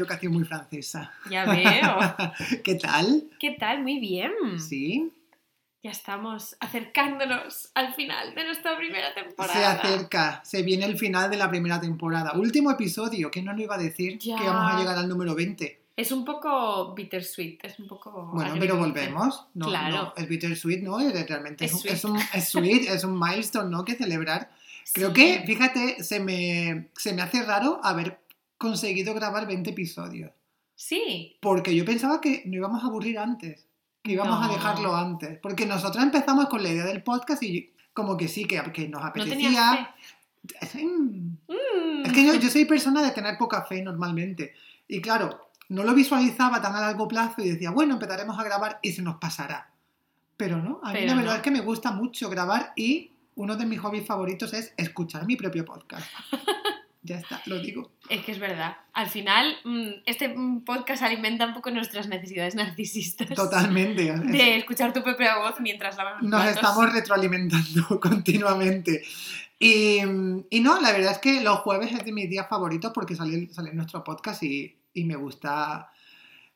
educación muy francesa. Ya veo. ¿Qué tal? ¿Qué tal? Muy bien. Sí, Ya estamos acercándonos al final de nuestra primera se temporada. acerca, se viene el final de la primera temporada. Último episodio, ¿quién nos lo iba a decir? Ya. Que vamos a llegar al número 20. Es un poco bittersweet, es un poco... Bueno, pero volvemos. No, Claro. no, es bittersweet, ¿no? Es- Realmente es, Es un, es un es sweet, es un milestone, ¿no? Que celebrar. Creo Sí. que, fíjate, se me, se me hace raro haber conseguido grabar 20 episodios. Sí. Porque yo pensaba que no íbamos a aburrir antes, que íbamos a dejarlo antes. Porque nosotros empezamos con la idea del podcast y como que sí, que, que nos ¿No tenías apetecía. fe? Mm. Mm. Es que yo, yo soy persona de tener poca fe normalmente. Y claro, no lo visualizaba tan a largo plazo y decía, bueno, empezaremos a grabar y se nos pasará. Pero no, a mí Pero la verdad no. es que me gusta mucho grabar y uno de mis hobbies favoritos es escuchar mi propio podcast. ya está, lo digo. Es que es verdad. Al final, mm, este mm, podcast alimenta un poco nuestras necesidades narcisistas. Totalmente. De escuchar tu propia voz mientras los Nos estamos retroalimentando continuamente. Y, y no, la verdad es que los jueves es de mis días favoritos porque sale, sale nuestro podcast y, y me gusta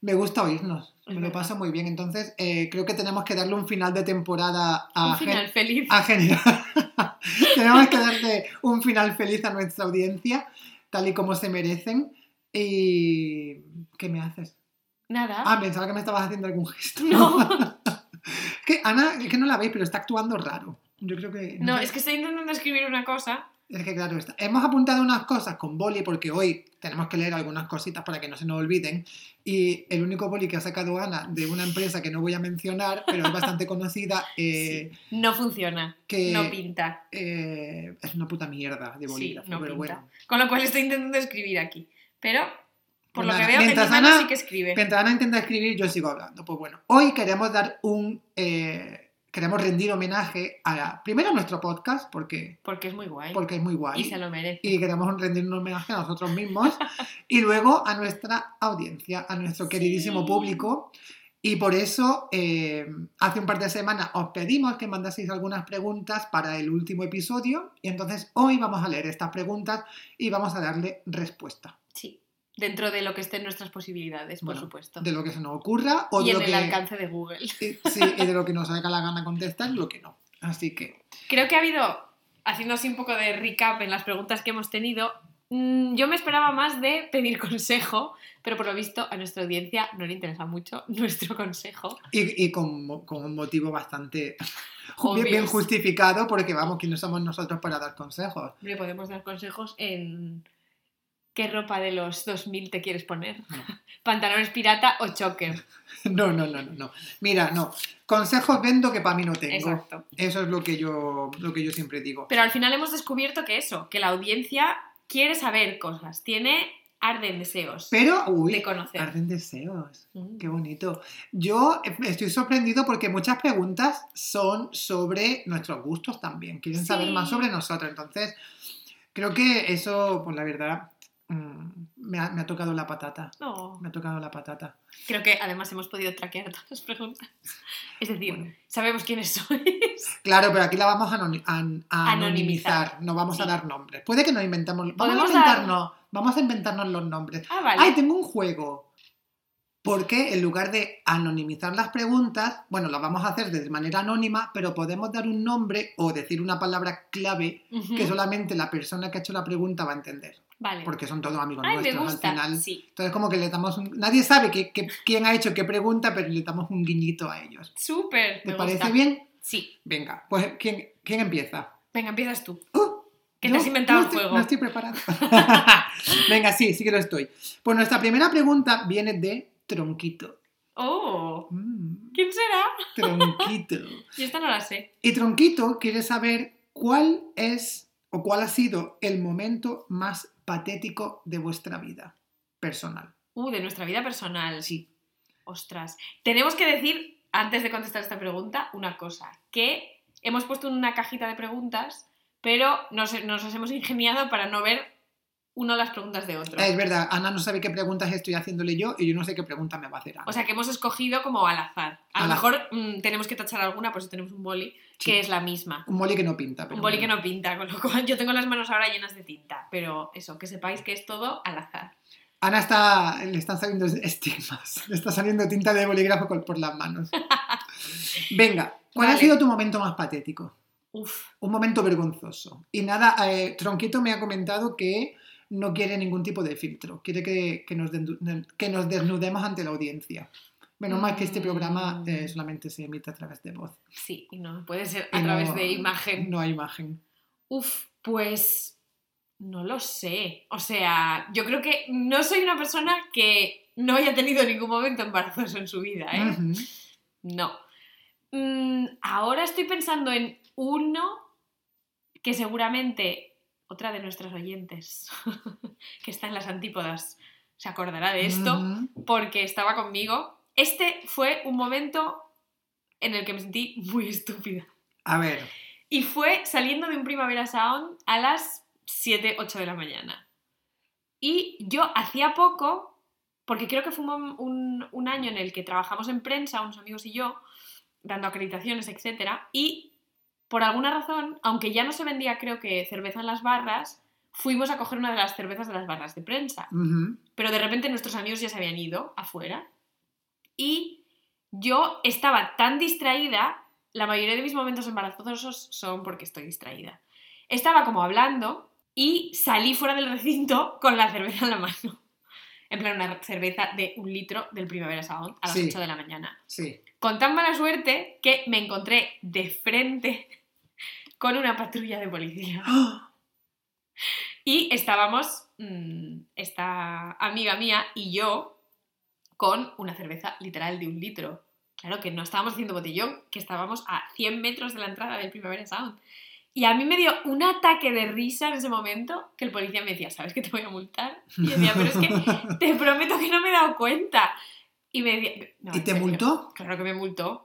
me gusta oírnos. Es me lo paso muy bien. Entonces, eh, creo que tenemos que darle un final de temporada a, Un final gen- feliz. a generar. tenemos que darle un final feliz a nuestra audiencia, tal y como se merecen. Y. ¿Qué me haces? Nada. Ah, pensaba que me estabas haciendo algún gesto. No. que Ana, es que no la veis, pero está actuando raro. Yo creo que. no, es que estoy intentando escribir una cosa. Es que claro, está- hemos apuntado unas cosas con boli porque hoy tenemos que leer algunas cositas para que no se nos olviden. Y el único boli que ha sacado Ana de una empresa que no voy a mencionar, pero es bastante conocida, eh, No funciona. que No pinta. eh, es una puta mierda de Sí, bolígrafo. no pero pinta. bueno. Con lo cual estoy intentando escribir aquí. Pero, por lo que veo, mientras Ana- sí que escribe. Mientras Ana intenta escribir, yo sigo hablando. Pues bueno, hoy queremos dar un. eh, queremos rendir homenaje a. Primero a nuestro podcast, porque, Porque es muy guay. porque es muy guay. Y se lo merece. y queremos rendir un homenaje a nosotros mismos y luego a nuestra audiencia, a nuestro queridísimo Sí. público. Y por eso, eh, hace un par de semanas os pedimos que mandaseis algunas preguntas para el último episodio. Y entonces hoy vamos a leer estas preguntas y vamos a darle respuesta. Sí. Dentro de lo que esté en nuestras posibilidades, por Bueno, supuesto. De lo que se nos ocurra o y de en lo el que. alcance de Google. Sí, y de lo que nos haga la gana contestar y lo que no. Así que. Creo que ha habido, haciendo así un poco de recap en las preguntas que hemos tenido, mm, yo me esperaba más de pedir consejo, pero por lo visto a nuestra audiencia no le interesa mucho nuestro consejo. Y, y con, un motivo bastante bien, justificado, porque vamos, ¿quiénes somos nosotros para dar consejos? Le podemos dar consejos en qué ropa de los 2000 te quieres poner. No. Pantalones pirata o choker. No, no, no, no, no. Mira, no. Consejos vendo que para mí no tengo. Exacto. Eso es lo que yo, lo que yo siempre digo. Pero al final hemos descubierto que eso, que la audiencia quiere saber cosas, tiene arden deseos Pero, uy, de conocer. arden deseos. Mm. Qué bonito. Yo estoy sorprendido porque muchas preguntas son sobre nuestros gustos también. Quieren Sí. saber más sobre nosotros. Entonces, creo que eso, pues la verdad, mm, me ha, me ha tocado la patata. No. Me ha tocado la patata. Creo que además hemos podido traquear todas las preguntas. Es decir, Bueno. sabemos quiénes sois. Claro, pero aquí la vamos a, anoni- an- a Anonimizar. No vamos a dar nombres. Puede que nos inventemos. Vamos a dar- inventarnos. Vamos a inventarnos los nombres. Ah, vale. Ay, tengo un juego. Porque en lugar de anonimizar las preguntas, bueno, las vamos a hacer de manera anónima, pero podemos dar un nombre o decir una palabra clave que solamente la persona que ha hecho la pregunta va a entender. Vale. Porque son todos amigos Ay, me nuestros gusta. al final. Sí. Entonces, como que le damos un. Nadie sabe que- que- quién ha hecho qué pregunta, pero le damos un guiñito a ellos. Súper. ¿Te me parece gusta. bien? Sí. Venga, pues ¿quién, quién empieza? Venga, empiezas tú. Uh, Que no, te has inventado no el juego. No estoy preparada. Venga, sí, sí que lo estoy. Pues nuestra primera pregunta viene de Tronquito. Oh. Mm, ¿Quién será? tronquito. Yo esta no la sé. Y Tronquito quiere saber cuál es o cuál ha sido el momento más patético de vuestra vida personal. Uh, de nuestra vida personal. Sí. Ostras. Tenemos que decir, antes de contestar esta pregunta, una cosa. Que hemos puesto una cajita de preguntas, pero nos, nos hemos ingeniado para no ver de las preguntas de otro. Es verdad, Ana no sabe qué preguntas estoy haciéndole yo y yo no sé qué pregunta me va a hacer Ana. O sea que hemos escogido como al azar. A lo mejor mm, tenemos que tachar alguna, por eso tenemos un boli, Sí. que es la misma. un boli que no pinta. Pero Un boli que no pinta, con lo cual yo tengo las manos ahora llenas de tinta. Pero eso, que sepáis que es todo al azar. Ana está, le están saliendo estigmas, le está saliendo tinta de bolígrafo por, las manos. Venga, ¿cuál ha sido tu momento más patético? Uf, Un momento vergonzoso. Y nada, eh, Tronquito me ha comentado que no quiere ningún tipo de filtro, quiere que, que nos, que nos desnudemos ante la audiencia. Menos mal que este programa Mm. eh, solamente se emite a través de voz. sí, y no puede ser Y a no- través de imagen. No hay imagen. Uf, pues no lo sé. O sea, yo creo que no soy una persona que no haya tenido ningún momento embarazoso en su vida, ¿eh? No. Mm, ahora estoy pensando en uno que seguramente otra de nuestras oyentes, que está en las antípodas, se acordará de esto, porque estaba conmigo. Este fue un momento en el que me sentí muy estúpida. A ver, Y fue saliendo de un Primavera Sound a las 7, 8 de la mañana. Y yo hacía poco, porque creo que fue un, un- un año en el que trabajamos en prensa, unos amigos y yo, dando acreditaciones, etc. Y por alguna razón, aunque ya no se vendía, creo que cerveza en las barras, fuimos a coger una de las cervezas de las barras de prensa. Pero de repente nuestros amigos ya se habían ido afuera. Y yo estaba tan distraída, la mayoría de mis momentos embarazosos son porque estoy distraída. Estaba como hablando y salí fuera del recinto con la cerveza en la mano. En plan, una cerveza de un litro del Primavera Sound a las Sí. 8 de la mañana. sí. Con tan mala suerte que me encontré de frente con una patrulla de policía. ¡Ah! Y estábamos, mm, esta amiga mía y yo, con una cerveza literal de un litro. Claro que no estábamos haciendo botellón, que estábamos a 100 metros de la entrada del Primavera Sound. Y a mí me dio un ataque de risa en ese momento que el policía me decía, ¿sabes que te voy a multar? Y yo decía, pero es que te prometo que no me he dado cuenta. Y me decía, "No, ¿Y te serio". multó? Claro que me multó.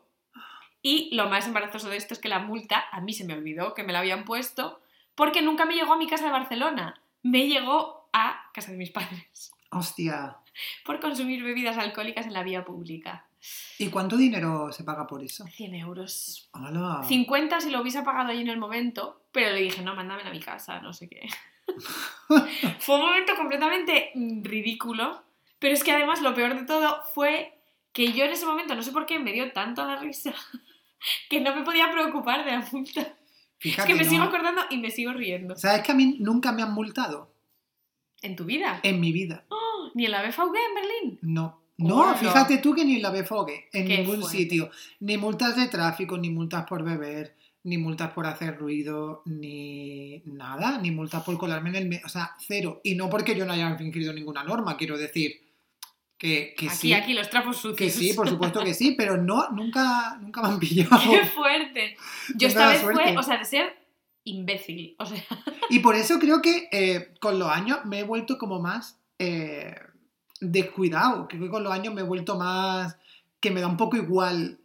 Y lo más embarazoso de esto es que la multa a mí se me olvidó que me la habían puesto porque nunca me llegó a mi casa de Barcelona. Me llegó a casa de mis padres Hostia. por consumir bebidas alcohólicas en la vía pública. ¿Y cuánto dinero se paga por eso? 100 euros. ¡Hala! 50 si lo hubiese pagado ahí en el momento, pero le dije, no, mándamela a mi casa, no sé qué. fue un momento completamente ridículo, pero es que además lo peor de todo fue que yo en ese momento, no sé por qué, me dio tanto la risa que no me podía preocupar de la multa. Es que me ¿no? sigo acordando y me sigo riendo. ¿Sabes que a mí nunca me han multado? ¿En tu vida? En mi vida. ¡Oh! ¿Ni en la BVG en Berlín? No. No, fíjate tú que ni en la BFOGE, en Qué ningún fuerte. sitio. Ni multas de tráfico, ni multas por beber, ni multas por hacer ruido, ni nada, ni multas por colarme en el... O sea, cero. Y no porque yo no haya infringido ninguna norma, quiero decir que, que aquí, sí. aquí, los trapos sucios. Que sí, por supuesto que sí, pero no, nunca, nunca me han pillado. ¡Qué fuerte! Yo esta vez fue, o sea, de ser imbécil. O sea, Y por eso creo que eh, con los años me he vuelto como más eh, descuidado. Creo que con los años me he vuelto más. que me da un poco igual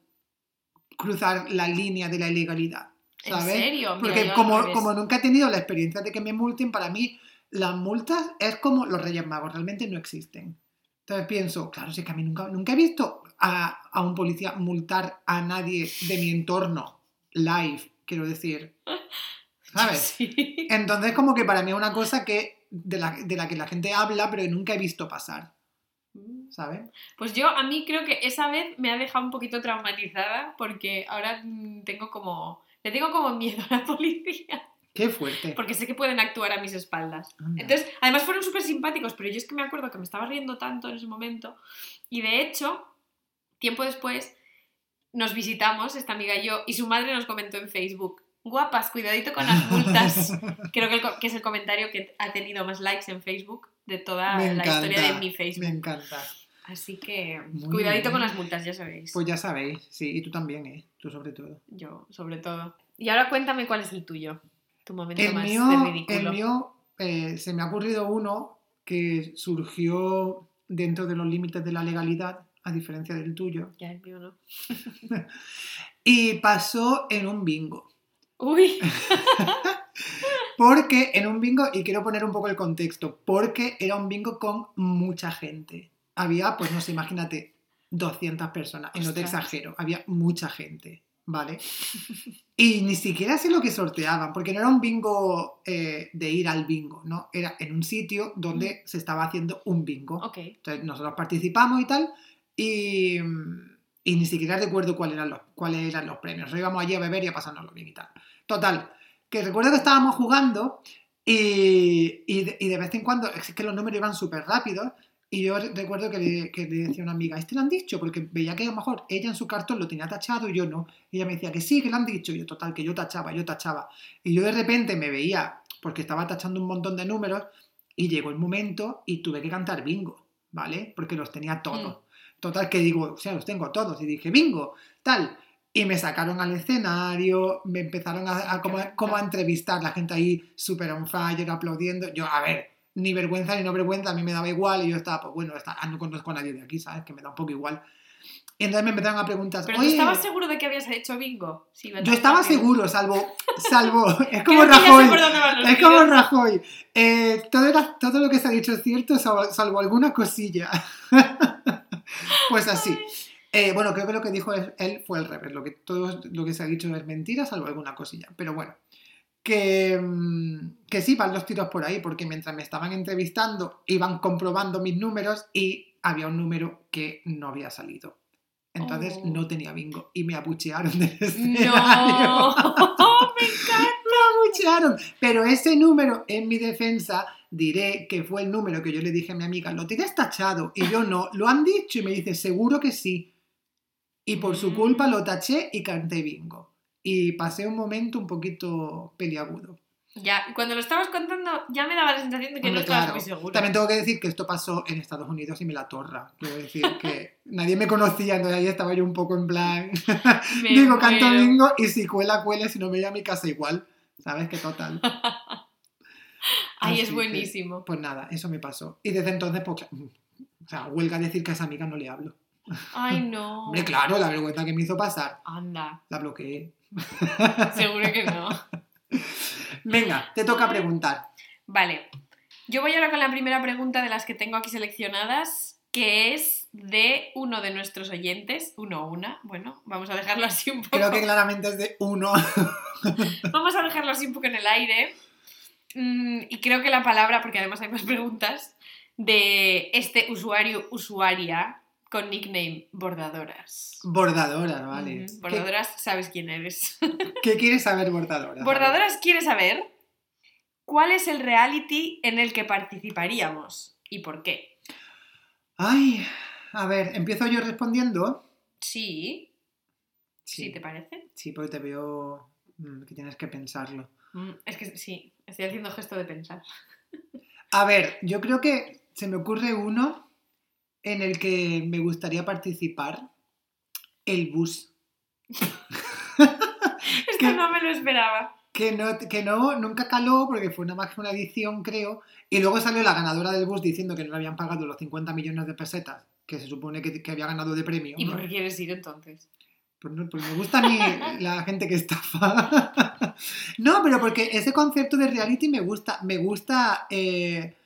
cruzar la línea de la ilegalidad. ¿en ¿Sabes? serio? Mira, Porque como, como nunca he tenido la experiencia de que me multen, para mí las multas es como los Reyes Magos, realmente no existen. Entonces pienso, claro, si es que a mí nunca, nunca he visto a, a un policía multar a nadie de mi entorno live, quiero decir. ¿Sabes? Sí. Entonces, como que para mí es una cosa que de la, de la que la gente habla, pero nunca he visto pasar, ¿sabes? Pues yo a mí creo que esa vez me ha dejado un poquito traumatizada porque ahora tengo como... Le tengo como miedo a la policía Qué fuerte. porque sé que pueden actuar a mis espaldas. Anda. Entonces, además fueron súper simpáticos, pero yo es que me acuerdo que me estaba riendo tanto en ese momento. Y de hecho, tiempo después, nos visitamos, esta amiga y yo, y su madre nos comentó en Facebook, guapas, cuidadito con las multas. Creo que, el co- que es el comentario que ha tenido más likes en Facebook de toda Me la encanta, historia de mi Me Facebook. encanta. Así que, Muy cuidadito bien. con las multas, ya sabéis. Pues ya sabéis, sí, y tú también, ¿eh? Tú sobre todo. Yo, sobre todo. Y ahora cuéntame cuál es el tuyo, tu momento El más mío, de ridículo. el mío eh, se me ha ocurrido uno que surgió dentro de los límites de la legalidad, a diferencia del tuyo, Ya, el mío no. y pasó en un bingo. Uy, Porque en un bingo, y quiero poner un poco el contexto, porque era un bingo con mucha gente. Había, pues no sé, imagínate, 200 personas, y no te exagero, había mucha gente. ¿Vale? Y ni siquiera sé lo que sorteaban, porque no era un bingo eh, de ir al bingo, ¿no? Era en un sitio donde se estaba haciendo un bingo. Entonces nosotros participamos y tal, y, y ni siquiera recuerdo cuáles eran, los, cuáles eran los premios. Nosotros íbamos allí a beber y a pasárnoslo bien y tal. Total, que recuerdo que estábamos jugando y, y, de, y de vez en cuando, es que los números iban súper rápidos, y yo recuerdo que le, que le decía a una amiga, ¿este lo han dicho? Porque veía que a lo mejor ella en su cartón lo tenía tachado y yo no. Y ella me decía que sí, que lo han dicho. Y yo, total, que yo tachaba, yo tachaba. Y yo de repente me veía, porque estaba tachando un montón de números, y llegó el momento y tuve que cantar bingo, ¿vale? Porque los tenía todos. Total, que digo, o sea, los tengo todos. Y dije, bingo, tal. Y me sacaron al escenario, me empezaron a, a como, como a entrevistar, la gente ahí súper on fire, aplaudiendo. Yo, a ver, ni vergüenza ni no vergüenza, a mí me daba igual y yo estaba, pues bueno, está, no conozco a nadie de aquí, ¿sabes? Que me da un poco igual. Y entonces me empezaron a preguntar, ¿Pero tú estabas seguro de que habías hecho bingo? Sí, yo estaba rápido. seguro, salvo, salvo, es como que Rajoy, es como. Rajoy, Eh, todo, era- todo lo que se ha dicho es cierto, salvo, salvo alguna cosilla. pues así. Eh, bueno, creo que lo que dijo él fue el revés, lo que, todo lo que se ha dicho es mentira, salvo alguna cosilla. Pero bueno, que, mm, que sí, van los tiros por ahí, porque mientras me estaban entrevistando, iban comprobando mis números y había un número que no había salido. Entonces Oh. no tenía bingo y me abuchearon del escenario. No, me encanta. Me abuchearon. Pero ese número, en mi defensa, diré que fue el número que yo le dije a mi amiga, lo tienes tachado. Y yo no, lo han dicho y me dice, seguro que sí. Y por su Mm. culpa lo taché y canté bingo. Y pasé un momento un poquito peliagudo. Ya, cuando lo estabas contando, ya me daba la sensación de que no Hombre, estabas claro. muy seguro. También tengo que decir que esto pasó en Estados Unidos y me la torra. Quiero decir que nadie me conocía, entonces ahí estaba yo un poco en plan. Digo, canto bingo y si cuela, cuela, si no me voy a mi casa igual. ¿Sabes qué total? Así es que, buenísimo. Pues nada, eso me pasó. Y desde entonces, pues, o sea, huelga decir que a esa amiga no le hablo. Ay, no. Hombre, claro, la vergüenza que me hizo pasar, Anda, la bloqueé. seguro que no. Venga, te toca preguntar. Vale, yo voy ahora con la primera pregunta de las que tengo aquí seleccionadas, que es de uno de nuestros oyentes, uno o una, bueno, vamos a dejarlo así un poco. Creo que claramente es de uno. Vamos a dejarlo así un poco en el aire. Mm, y creo que la palabra, porque además hay más preguntas, de este usuario, usuaria, con nickname bordadoras. Bordadoras, vale. Bordadoras, sabes quién eres. ¿Qué, qué quieres saber, bordadoras? Bordadoras quiere saber cuál es el reality en el que participaríamos y por qué. Ay, a ver, empiezo yo respondiendo. Sí, sí, ¿te parece? Sí, porque te veo mm, que tienes que pensarlo. Mm, Es que sí, estoy haciendo gesto de pensar. A ver, yo creo que se me ocurre uno en el que me gustaría participar. El bus. Esto ¿Qué? no me lo esperaba. Que no, que no, nunca caló porque fue una más que una edición, creo. Y luego salió la ganadora del bus diciendo que no le habían pagado los 50 millones de pesetas que se supone que, que había ganado de premio. ¿Y por qué quieres ir entonces? Pues, no, pues me gusta a mí la gente que estafa. no, pero porque ese concepto de reality me gusta. Me gusta. eh,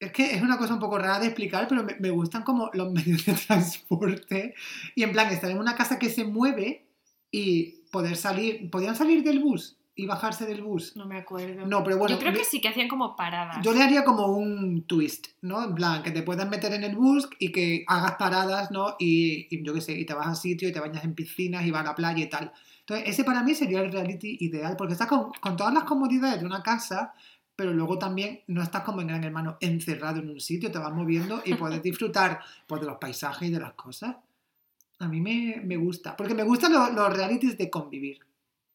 es que es una cosa un poco rara de explicar, pero me, me gustan como los medios de transporte. Y en plan, estar en una casa que se mueve y poder salir. ¿Podían salir del bus y bajarse del bus? No me acuerdo. No, pero bueno. Yo creo que sí, que hacían como paradas. yo le haría como un twist, ¿no? En plan, que te puedas meter en el bus y que hagas paradas, ¿no? Y, y yo qué sé, y te vas al sitio y te bañas en piscinas y vas a la playa y tal. Entonces, ese para mí sería el reality ideal, porque estás con, con todas las comodidades de una casa, pero luego también no estás como en Gran Hermano encerrado en un sitio, te vas moviendo y puedes disfrutar pues, de los paisajes y de las cosas. A mí me, me gusta, porque me gustan los, los realities de convivir,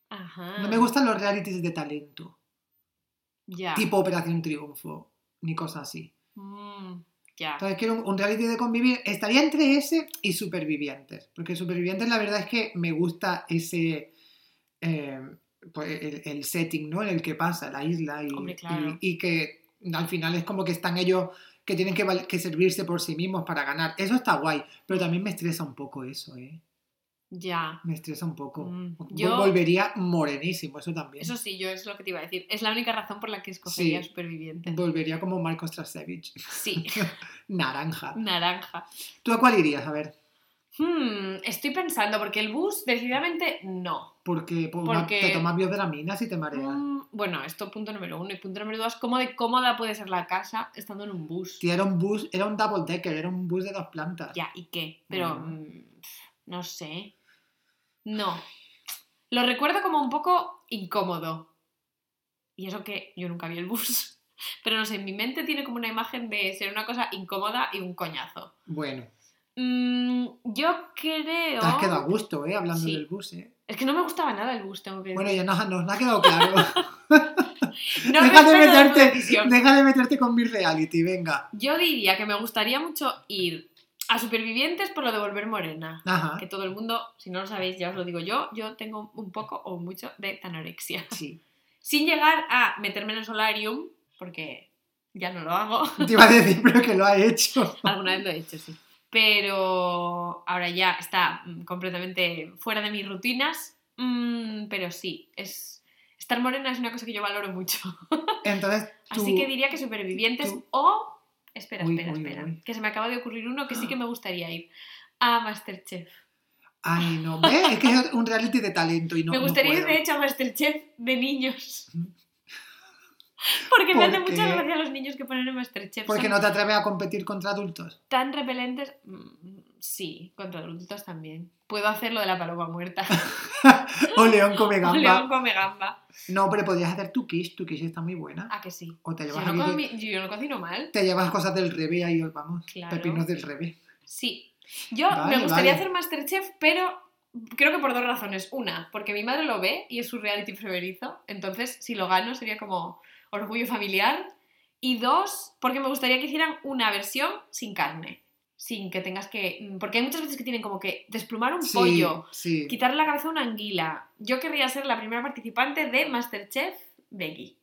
Ajá. no me gustan los realities de talento, Ya. tipo Operación Triunfo, ni cosas así. Mm, ya. Entonces quiero un, un reality de convivir. Estaría entre ese y Supervivientes. Porque Supervivientes la verdad es que me gusta ese... eh, pues, el, el setting, ¿no? En el que pasa, la isla. Y, Hombre, claro. y- y que al final es como que están ellos que tienen que, que servirse por sí mismos para ganar. Eso está guay. Pero también me estresa un poco eso, ¿eh? Ya. Me estresa un poco. Mm, yo- Volvería morenísimo, eso también. Eso sí, yo es lo que te iba a decir. Es la única razón por la que escogería Sí. Superviviente. Volvería como Marcos Trasevich. Sí, Naranja. naranja. ¿Tú a cuál irías? A ver. Hmm, estoy pensando, porque el bus, decididamente, no. Porque, pues, Porque- te tomas biodraminas y te mareas. Mm, bueno, esto punto número uno. Y punto número dos, ¿cómo de cómoda puede ser la casa estando en un bus? Era un bus, era un double decker, era un bus de dos plantas. Ya, ¿y qué? Pero, mm, no sé. No. Lo recuerdo como un poco incómodo. Y eso que yo nunca vi el bus. Pero no sé, en mi mente tiene como una imagen de ser una cosa incómoda y un coñazo. Bueno, Mm, yo creo... te has quedado a gusto, ¿eh? Hablando Sí. del bus, ¿eh? Es que no me gustaba nada el bus, tengo que Bueno, decir. ya nos, nos ha quedado claro. No deja, de meterte, deja de meterte con mi reality, venga. Yo diría que me gustaría mucho ir a Supervivientes por lo de volver morena. Ajá, Que todo el mundo, si no lo sabéis, ya os lo digo yo, yo tengo un poco o mucho de anorexia. sí. Sin llegar a meterme en el solarium, porque ya no lo hago. Te iba a decir, pero que lo ha hecho. Alguna vez lo he hecho, sí. Pero ahora ya está mm, completamente fuera de mis rutinas. Mm, pero sí, es... estar morena es una cosa que yo valoro mucho. Entonces, tú... Así que diría que supervivientes tú- o... Espera, Uy, espera, uy, espera. uy. Que se me acaba de ocurrir uno que sí que me gustaría ir. A Masterchef. Ay, no, ¿ves? Es que es un reality de talento y no me no gustaría ir, de hecho, a Masterchef de niños. Porque me ¿Por hace mucha gracia los niños que ponen en Masterchef. Porque no te atreves a competir contra adultos. tan repelentes. Mm, Sí, contra adultos también. Puedo hacer lo de la paloma muerta. O León come O gamba. León come gamba. No, pero podrías hacer tu quiche, tu quiche está muy buena. Ah, que sí. O te Yo llevas, no, aquí yo no cocino mal. te llevas cosas del revés ahí, vamos. Claro. Pepinos del revés. Sí. Yo Vale, me gustaría vale. hacer Masterchef, pero creo que por dos razones. Una, porque mi madre lo ve y es su reality preferido. Entonces, si lo gano, sería como orgullo familiar. Y dos, porque me gustaría que hicieran una versión sin carne. Sin que tengas que. Porque hay muchas veces que tienen como que desplumar un Sí, pollo, sí. quitarle la cabeza a una anguila. Yo querría ser la primera participante de Masterchef veggie.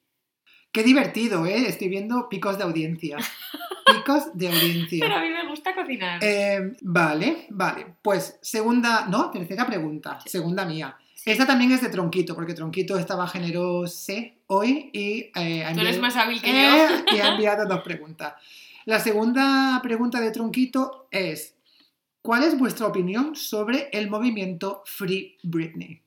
Qué divertido, ¿eh? Estoy viendo picos de audiencia. Picos de Pero audiencia. a mí me gusta cocinar. Eh, vale, vale. Pues segunda, no, tercera pregunta. Segunda mía. Esta también es de Tronquito, porque Tronquito estaba generoso hoy y eh, ha Tú eres enviado- más hábil que yo. Eh, y ha enviado dos preguntas. La segunda pregunta de Tronquito es: ¿Cuál es vuestra opinión sobre el movimiento Free Britney?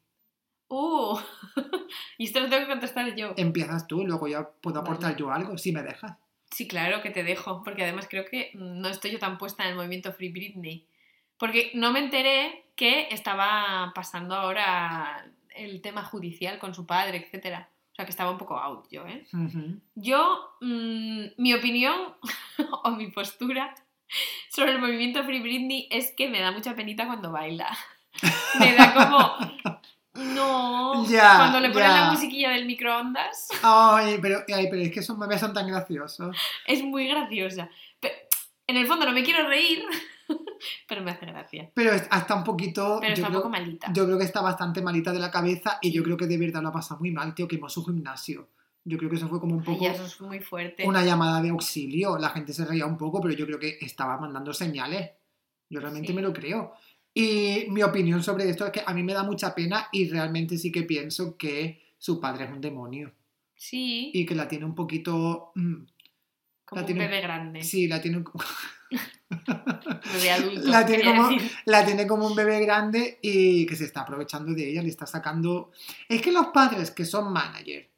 Uh, y esto lo tengo que contestar yo. Empiezas tú, luego ya puedo aportar Vale. yo algo, si me dejas. Sí, claro que te dejo, porque además creo que no estoy yo tan puesta en el movimiento Free Britney. Porque no me enteré que estaba pasando ahora el tema judicial con su padre, etcétera. O sea, que estaba un poco out yo, ¿eh? Ujú. Yo, mm, mi opinión o mi postura sobre el movimiento Free Britney es que me da mucha penita cuando baila. me da como... No, Ya, cuando le ponen ya. la musiquilla del microondas. Ay, pero, ay, pero es que esos memes son tan graciosos. Es muy graciosa. Pero, en el fondo no me quiero reír, pero me hace gracia. Pero hasta un poquito. Pero yo, está un creo, poco malita. yo creo que está bastante malita de la cabeza y yo creo que de verdad lo ha pasado muy mal, tío, quemó su gimnasio. Yo creo que eso fue como un Ay, poco ya, eso es muy fuerte. una llamada de auxilio. La gente se reía un poco, pero yo creo que estaba mandando señales. Yo realmente Sí. me lo creo. Y mi opinión sobre esto es que a mí me da mucha pena y realmente sí que pienso que su padre es un demonio Sí, y que la tiene un poquito... mm, como un tiene- bebé grande. sí, la tiene, un- Adulto. Tiene como- la tiene como un bebé grande y que se está aprovechando de ella, le está sacando... Es que los padres que son manager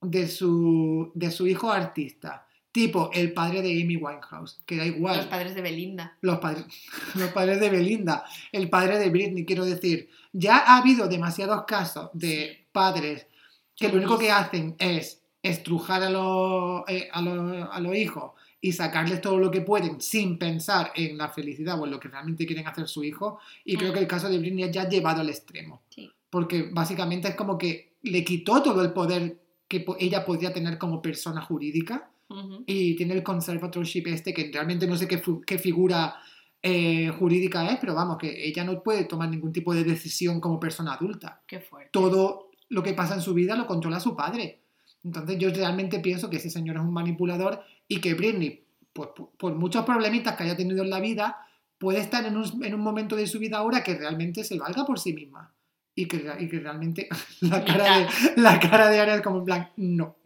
de su, de su hijo artista, tipo el padre de Amy Winehouse, que da igual, Los padres de Belinda. los padres, los padres de Belinda, el padre de Britney, quiero decir, ya ha habido demasiados casos de padres que lo único que hacen es estrujar a los, eh, a los, a los hijos y sacarles todo lo que pueden sin pensar en la felicidad o en lo que realmente quieren hacer su hijo. Y creo que el caso de Britney ya ha llevado al extremo. Sí. Porque básicamente es como que le quitó todo el poder que ella podría tener como persona jurídica y tiene el conservatorship este que realmente no sé qué figura eh, jurídica es, pero vamos, que ella no puede tomar ningún tipo de decisión como persona adulta. Qué fuerte. Todo lo que pasa en su vida lo controla su padre. Entonces yo realmente pienso que ese señor es un manipulador y que Britney, por, por muchos problemitas que haya tenido en la vida, puede estar en un, en un momento de su vida ahora que realmente se valga por sí misma. Y que, y que realmente la cara, de, la cara de Ana es como en plan, no.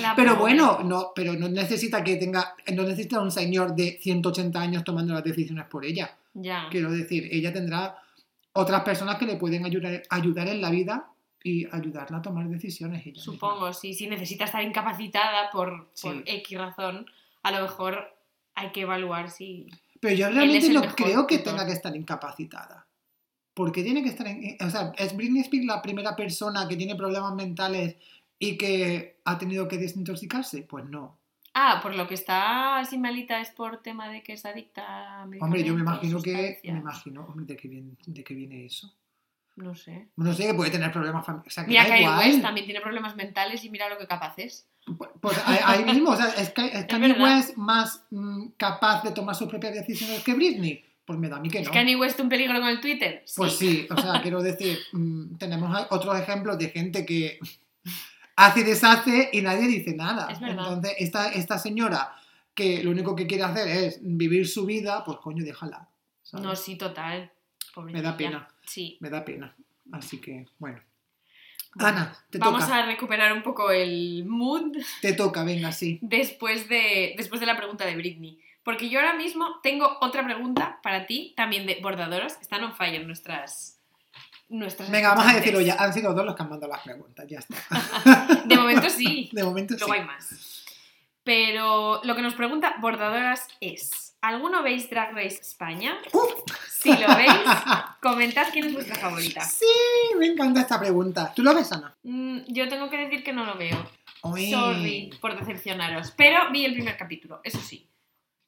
La Pero bueno, no, pero no necesita que tenga, no necesita un señor de 180 años tomando las decisiones por ella. Ya. Quiero decir, ella tendrá otras personas que le pueden ayudar, ayudar en la vida y ayudarla a tomar decisiones. ella misma. Supongo, sí. Si necesita estar incapacitada por, por. X razón, a lo mejor hay que evaluar si. Pero yo realmente no creo que tenga que estar incapacitada. ¿Por qué tiene que estar en... O sea, ¿es Britney Spears la primera persona que tiene problemas mentales y que ha tenido que desintoxicarse? Pues no. Ah, por lo que está así malita es por tema de que es adicta a Hombre, yo me imagino que... Me imagino, hombre, ¿de qué viene, de qué viene eso? No sé. No sé, que puede tener problemas familiares. O sea, que Mira, Kanye. West también tiene problemas mentales y mira lo que capaz es. Pues- Pues ahí mismo, o sea, ¿es, que, es Kanye verdad. West más mm, capaz de tomar sus propias decisiones que Britney? Pues me da a mí que ¿Es no. Kanye West un peligro con el Twitter? Pues sí, o sea, quiero decir, mm, tenemos otros ejemplos de gente que hace y deshace y nadie dice nada. Es verdad. Entonces, esta, esta señora que lo único que quiere hacer es vivir su vida, pues coño, déjala. ¿sabes? No, sí, total. me da pena, Sí. me da pena. Así que, bueno. Bueno, Ana, te Vamos toca, a recuperar un poco el mood te toca, venga, sí. después de, después de la pregunta de Britney. Porque yo ahora mismo tengo otra pregunta para ti, también de bordadoras. Están on fire nuestras. nuestras Venga, vamos a decirlo ya. Han sido dos los que han mandado las preguntas, ya está. De momento sí. De momento sí. Luego hay más. Pero lo que nos pregunta Bordadoras es: ¿Alguno veis Drag Race España? Si lo veis, comentad quién es vuestra favorita. Sí, me encanta esta pregunta. ¿Tú lo ves, Ana? Mm, yo tengo que decir que no lo veo. Uy. Sorry por decepcionaros. Pero vi el primer capítulo, eso sí.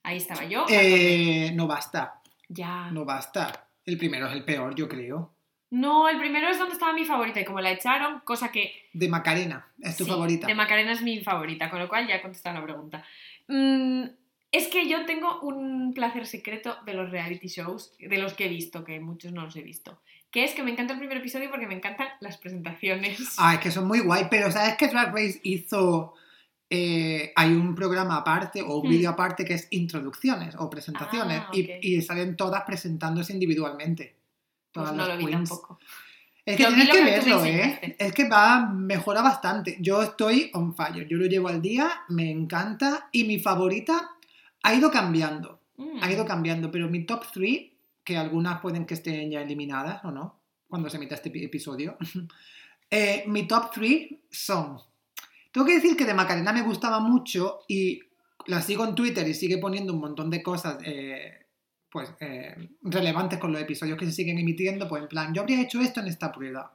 Ahí estaba yo. Eh, no basta, Ya. no basta. El primero es el peor, yo creo. No, el primero es donde estaba mi favorita y como la echaron, cosa que... De Macarena, es tu sí, favorita. De Macarena es mi favorita, con lo cual ya he contestado la pregunta. Mm, es que yo tengo un placer secreto de los reality shows, de los que he visto, que muchos no los he visto. Que es que me encanta el primer episodio porque me encantan las presentaciones. Ah, es que son muy guay, pero ¿sabes que Drag Race hizo... eh, hay un programa aparte o un Hmm. vídeo aparte que es introducciones o presentaciones Ah, y- salen todas presentándose individualmente. Pues Todas no las lo vi queens. tampoco. Es que Lo tienes que verlo, ¿eh? Es que va, mejora bastante. Yo estoy on fire, yo lo llevo al día, me encanta y mi favorita ha ido cambiando. Mm. Ha ido cambiando, pero mi top 3, que algunas pueden que estén ya eliminadas o no, cuando se emita este epi- episodio, eh, mi top 3 son... Tengo que decir que de Macarena me gustaba mucho y la sigo en Twitter y sigue poniendo un montón de cosas eh, pues, eh, relevantes con los episodios que se siguen emitiendo, pues en plan, yo habría hecho esto en esta prueba,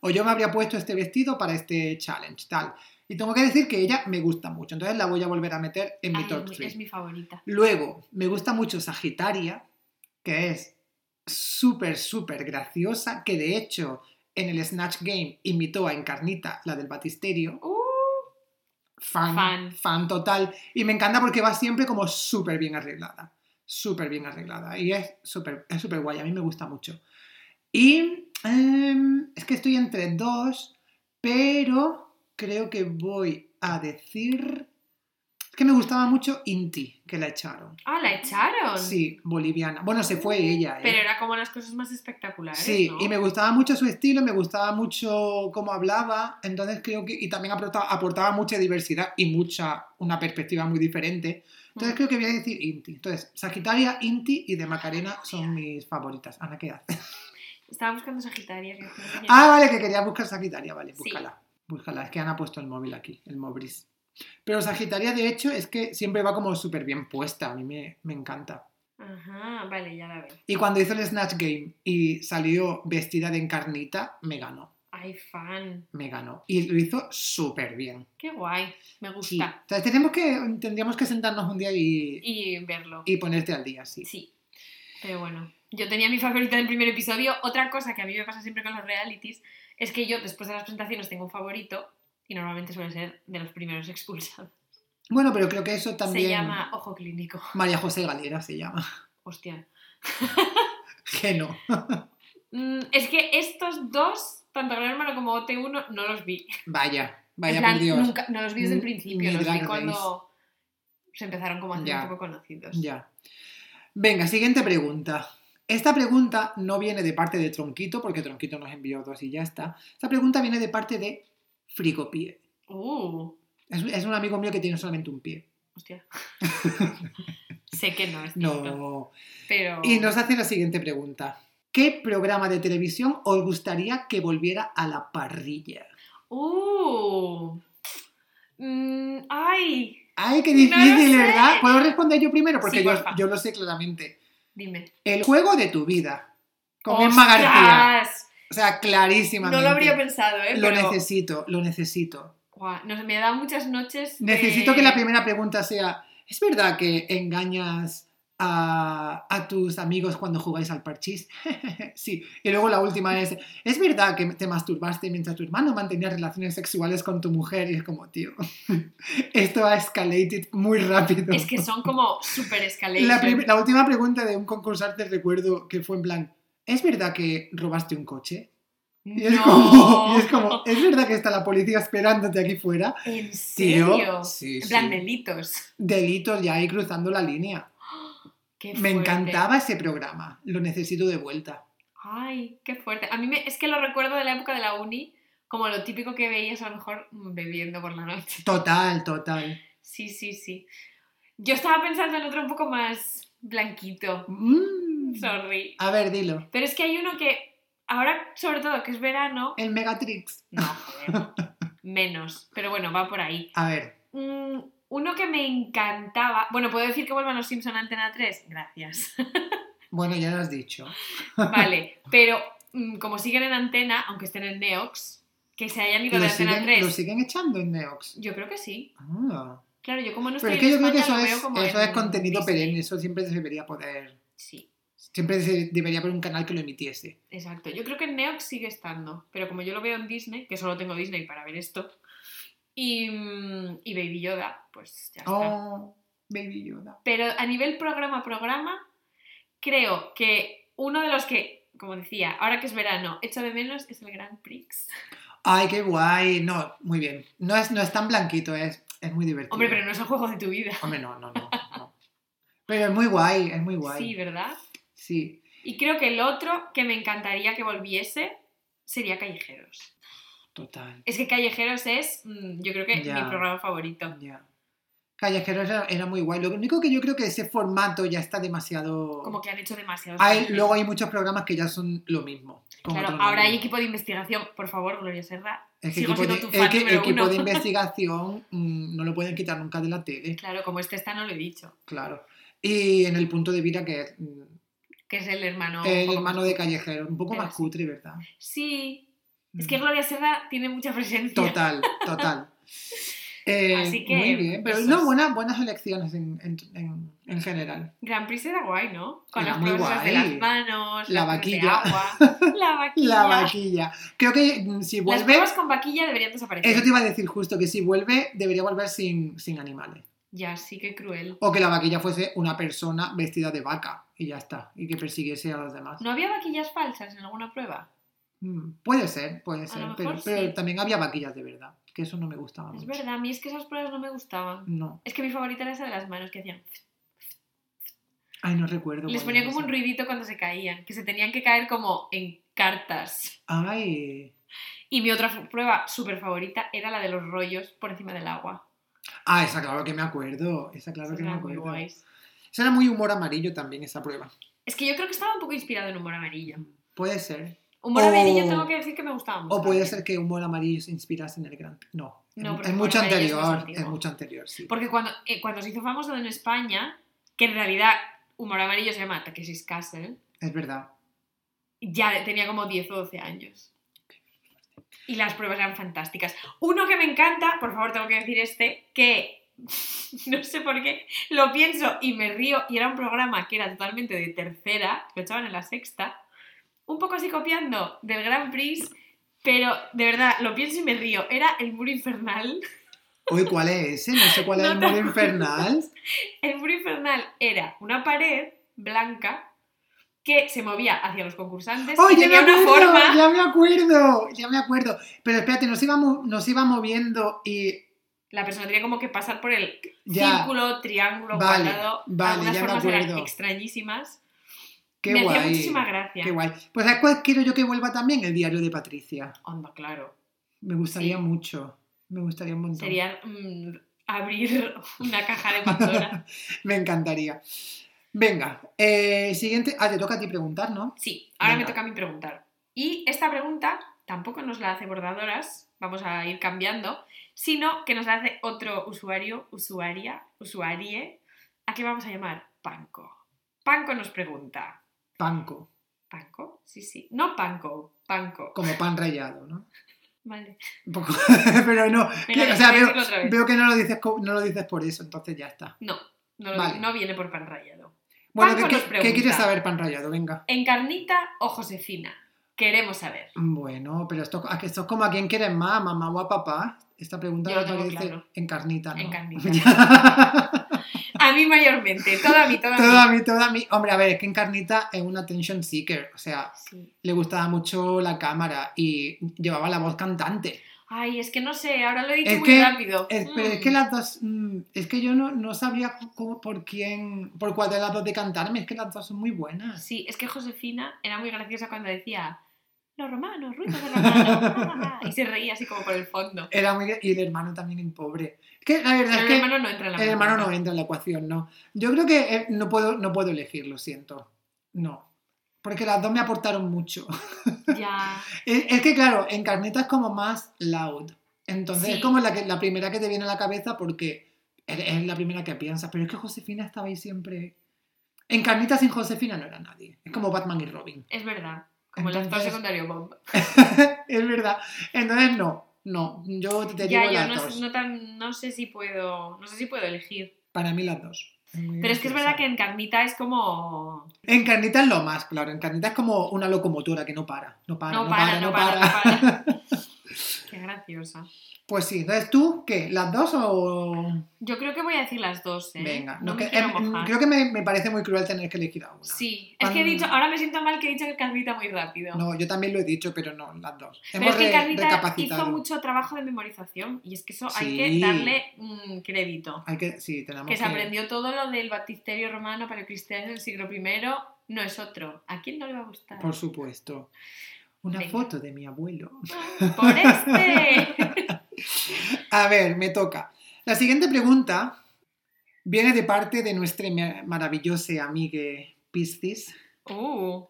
o yo me habría puesto este vestido para este challenge, tal. Y tengo que decir que ella me gusta mucho, entonces la voy a volver a meter en mi Ay, top es mi- 3. es mi favorita. Luego, me gusta mucho Sagitaria, que es súper, súper graciosa, que de hecho en el Snatch Game imitó a Encarnita, la del Batisterio. Uh, Fan, Fan. fan, total. Y me encanta porque va siempre como súper bien arreglada. Súper bien arreglada. Y es súper es súper guay, a mí me gusta mucho. Y em, es que estoy entre dos, pero creo que voy a decir... Es que me gustaba mucho Inti, que la echaron. ah, la echaron. Sí, boliviana. Bueno, se fue ella. ¿eh? Pero era como las cosas más espectaculares. Sí, ¿no? y me gustaba mucho su estilo, me gustaba mucho cómo hablaba, entonces creo que, y también aportaba, aportaba mucha diversidad y mucha, una perspectiva muy diferente. Entonces Mm. creo que voy a decir Inti. Entonces, Sagitaria, Inti y de Macarena son mis favoritas. Ana, ¿qué haces? Estaba buscando Sagitaria. que Ah, vale, que quería buscar Sagitaria, vale, Sí. Búscala. Búscala, es que Ana ha puesto el móvil aquí, el Mobris. Pero Sagitaria, de hecho, es que siempre va como súper bien puesta, a mí me, me encanta. Ajá, vale, ya la veo. Y cuando hizo el Snatch Game y salió vestida de encarnita, me ganó. Ay, fan. me ganó. Y lo hizo súper bien. Qué guay. Me Sí. gusta. O sea, tenemos que, tendríamos que sentarnos un día y, Y verlo. y ponerte al día, sí. Sí. Pero bueno, yo tenía mi favorita del primer episodio. Otra cosa que a mí me pasa siempre con los realities es que yo después de las presentaciones tengo un favorito y normalmente suele ser de los primeros expulsados. Bueno, pero creo que eso también... Se llama Ojo Clínico. María José Galera se llama. Hostia. Que no. Mm, es que estos dos, tanto Gran Hermano como OT1, no los vi. Vaya, vaya plan, por Dios. nunca- no los vi desde el principio, ni los vi cuando se empezaron como a hacer Ya. un poco conocidos. Ya. Venga, siguiente pregunta. Esta pregunta no viene de parte de Tronquito, porque Tronquito nos envió dos y ya está. Esta pregunta viene de parte de Fricopie. Uh, Es, es un amigo mío que tiene solamente un pie. hostia. Sé que no es cierto, No. pero... Y nos hace la siguiente pregunta. ¿Qué programa de televisión os gustaría que volviera a la parrilla? ¡Uh! Mm, ¡Ay! ¡Ay, qué difícil, verdad! ¿Puedo responder yo primero? Porque Sí, yo, porfa. yo lo sé claramente. Dime. El juego de tu vida. Con Emma García. ¡Ostras! O sea, clarísimamente. No lo habría pensado, ¿eh? Lo pero... necesito, lo necesito. Sé, me da muchas noches. de- Necesito que la primera pregunta sea, ¿es verdad que engañas a, a tus amigos cuando jugáis al parchís? sí. Y luego la última es, ¿es verdad que te masturbaste mientras tu hermano mantenía relaciones sexuales con tu mujer? Y es como, tío, esto ha escalated muy rápido. Es que son como super escalations. la, última pregunta de un concursante recuerdo que fue en plan, ¿es verdad que robaste un coche? Y es, No. como, y es como, ¿es verdad que está la policía esperándote aquí fuera? ¿En Tío, serio? sí, en plan, sí. delitos. Delitos ya ahí cruzando la línea. Qué Me encantaba ese programa, lo necesito de vuelta. Ay, qué fuerte. A mí me- es que lo recuerdo de la época de la uni, como lo típico que veías a lo mejor mm, bebiendo por la noche. Total, total. Sí, sí, sí. Yo estaba pensando en otro un poco más blanquito. Mm. Sorry. A ver, dilo. Pero es que hay uno que, ahora sobre todo que es verano, El Megatrix. no, joder, menos. Pero bueno, va por ahí. A ver, Mm, uno que me encantaba. Bueno, ¿puedo decir que vuelvan los Simpson a Antena 3? Gracias. bueno, ya lo has dicho. Vale, pero mm, como siguen en antena, aunque estén en Neox, que se hayan ido ¿Lo de Antena siguen, 3. lo siguen echando en Neox? Yo creo que sí. Ah. Claro, yo como no Pero estoy es que yo en creo que España, eso es, como eso en es contenido perenne, eso siempre se debería poder... Sí, Siempre se debería haber un canal que lo emitiese. exacto. Yo creo que en Neox sigue estando, pero como yo lo veo en Disney, que solo tengo Disney para ver esto, y, mm, y Baby Yoda, pues ya está. Oh, Baby Yoda. Pero a nivel programa a programa, creo que uno de los que, como decía, ahora que es verano, echo de menos es el Grand Prix. Ay, qué guay. No, muy bien. No es, no es tan blanquito, es, es muy divertido. Hombre, pero no es el juego de tu vida. Hombre, no, no, no, no. Pero es muy guay, es muy guay. Sí, ¿verdad? Sí. Y creo que el otro que me encantaría que volviese sería Callejeros. Total. Es que Callejeros es, mm, yo creo que mi programa favorito. Ya. Callejeros era, era muy guay. Lo único que yo creo que ese formato ya está demasiado. Como que han hecho demasiado. Hay, luego hay muchos programas que ya son lo mismo. Claro, ahora hay equipo de investigación. Por favor, Gloria Serra. Es que sigo equipo, de, siendo tu es fan que equipo uno. de investigación mm, no lo pueden quitar nunca de la tele, Claro, como este está, no lo he dicho. claro. Y en el punto de vida que es mm, Que es el hermano. el hermano de Callejeros, un poco más cutre, ¿verdad? Sí. Es que. Gloria Serra tiene mucha presencia. Total, total. Eh, Así que, muy bien, pero esos. no, buenas, buenas elecciones en, en, en- en general. Grand Prix era guay, ¿no? Con Era las pruebas de las manos, La las de vaquilla. agua, la vaquilla. La vaquilla. Creo que mm, si Las vuelve, pruebas con vaquilla deberían desaparecer. eso te iba a decir justo, que si vuelve, debería volver sin, sin animales. Ya, sí que cruel. O que la vaquilla fuese una persona vestida de vaca y ya está, y que persiguiese a los demás. ¿No había vaquillas falsas en alguna prueba? Mm, puede ser, puede ser, pero, sí. también había vaquillas de verdad, que eso no me gustaba Es mucho. verdad, a mí es que esas pruebas no me gustaban. No, Es que mi favorita era esa de las manos que hacían. ay, no recuerdo. Les ponía como un ruidito cuando se caían, que se tenían que caer como en cartas. Ay, Y mi otra prueba súper favorita era la de los rollos por encima del agua. ah, esa claro que me acuerdo, esa claro que me acuerdo. guays. Esa era muy humor amarillo también, esa prueba. Es que yo creo que estaba un poco inspirado en humor amarillo. Puede ser. Humor amarillo tengo que decir que me gustaba mucho. O puede ser que humor amarillo se inspirase en el gran. No, No, es- es mucho es anterior, antiguo. es mucho anterior, sí. Porque cuando, eh, cuando se hizo famoso en España, que en realidad humor amarillo se llama Takeshi's Castle, Es verdad. ya tenía como 10 o 12 años. Y las pruebas eran fantásticas. Uno que me encanta, por favor tengo que decir este, que no sé por qué, lo pienso y me río, y era un programa que era totalmente de tercera, lo echaban en la sexta, un poco así copiando del Grand Prix, pero de verdad, lo pienso y me río. Era el muro infernal. Uy, ¿cuál es ese? No sé cuál es el muro infernal. El muro infernal era una pared blanca que se movía hacia los concursantes ¡Oh, y ya me tenía una acuerdo! forma. Ya me acuerdo, ya me acuerdo. Pero espérate, nos iba, nos iba moviendo y La persona tenía como que pasar por el Ya. círculo, triángulo, Vale, cuadrado. vale, Algunas ya me formas eran extrañísimas. Qué me guay. hacía muchísima gracia. Qué guay. Pues ¿sabes cuál quiero yo que vuelva también? El diario de Patricia. Onda, claro. Me gustaría Sí. mucho. Me gustaría un montón. Sería mm, abrir una caja de Pandora. Me encantaría. Venga, eh, siguiente. Ah, te toca a ti preguntar, ¿no? Sí, ahora me toca a mí preguntar. Y esta pregunta tampoco nos la hace bordadoras, vamos a ir cambiando, sino que nos la hace otro usuario, usuaria, usuarie, a qué vamos a llamar Panco. Panco nos pregunta. Panco, ¿Panco? Sí, sí. No Panco, Panco. como pan rallado, ¿no? Vale. Un poco. Pero no. O sea, veo, que no lo, dices, no lo dices por eso, entonces ya está. No, no, Vale. no viene por pan rallado. Bueno, ¿qué, quieres saber, pan rallado? Venga. ¿Encarnita o Josefina? Queremos saber. Bueno, pero esto, es como a quién quieres más, mamá o a papá. Esta pregunta Yo tengo parece claro. encarnita, ¿no? Encarnita. A mí mayormente, toda a mí, toda a mí. toda mi, toda mi. Hombre, a ver, es que Encarnita es un attention seeker. O sea, Sí. le gustaba mucho la cámara y llevaba la voz cantante. Ay, es que no sé, ahora lo he dicho Es muy que- rápido. Es- pero es Mm. que las dos. mm, es que yo no, no sabría cómo- por quién. por cuál de las dos de cantarme. Es que las dos son muy buenas. Sí, es que Josefina era muy graciosa cuando decía los romanos, ruidos de romanos. y se reía así como por el fondo. Era muy. Y el hermano también en pobre. Que la verdad es el que. hermano no entra en la El hermano no entra en la ecuación, no. Yo creo que eh, no puedo, no puedo elegir, lo siento. No. Porque las dos me aportaron mucho. Ya. Es, es que, claro, Encarnita es como más loud. Entonces Sí. es como la, que, la primera que te viene a la cabeza porque es, es la primera que piensas. Pero es que Josefina estaba ahí siempre. Encarnita sin Josefina no era nadie. Es como Batman y Robin. Es verdad. Como el actor Entonces- secundario Bob. es verdad. Entonces, no. No. Yo te Ya, digo yo las no, dos. no tan, no sé si puedo. No sé si puedo elegir. Para mí, las dos. Pero es que es verdad que en Carnita es como. Encarnita es lo más, claro. Encarnita es como una locomotora que no para. No para, No para, no para, no para. Qué graciosa. Pues sí, entonces tú, ¿qué? ¿Las dos o.? Yo creo que voy a decir las dos, ¿eh? Venga, no, no, que- em, mojar. creo que me, me parece muy cruel tener que elegir a una. Sí, es que he dicho, ahora me siento mal que he dicho que Carnita muy rápido. No, yo también lo he dicho, pero no, las dos. Pero Hemos es que recapacitado. hizo mucho trabajo de memorización y es que eso hay que darle mm, crédito. Hay que, sí, tenemos Que se aprendió todo lo del baptisterio romano para el cristiano del siglo I, no es otro. ¿A quién no le va a gustar? Por supuesto. Una Venga. foto de mi abuelo. Por este. A ver, me toca. La siguiente pregunta viene de parte de nuestra ma- maravillosa amiga Piscis. Uh,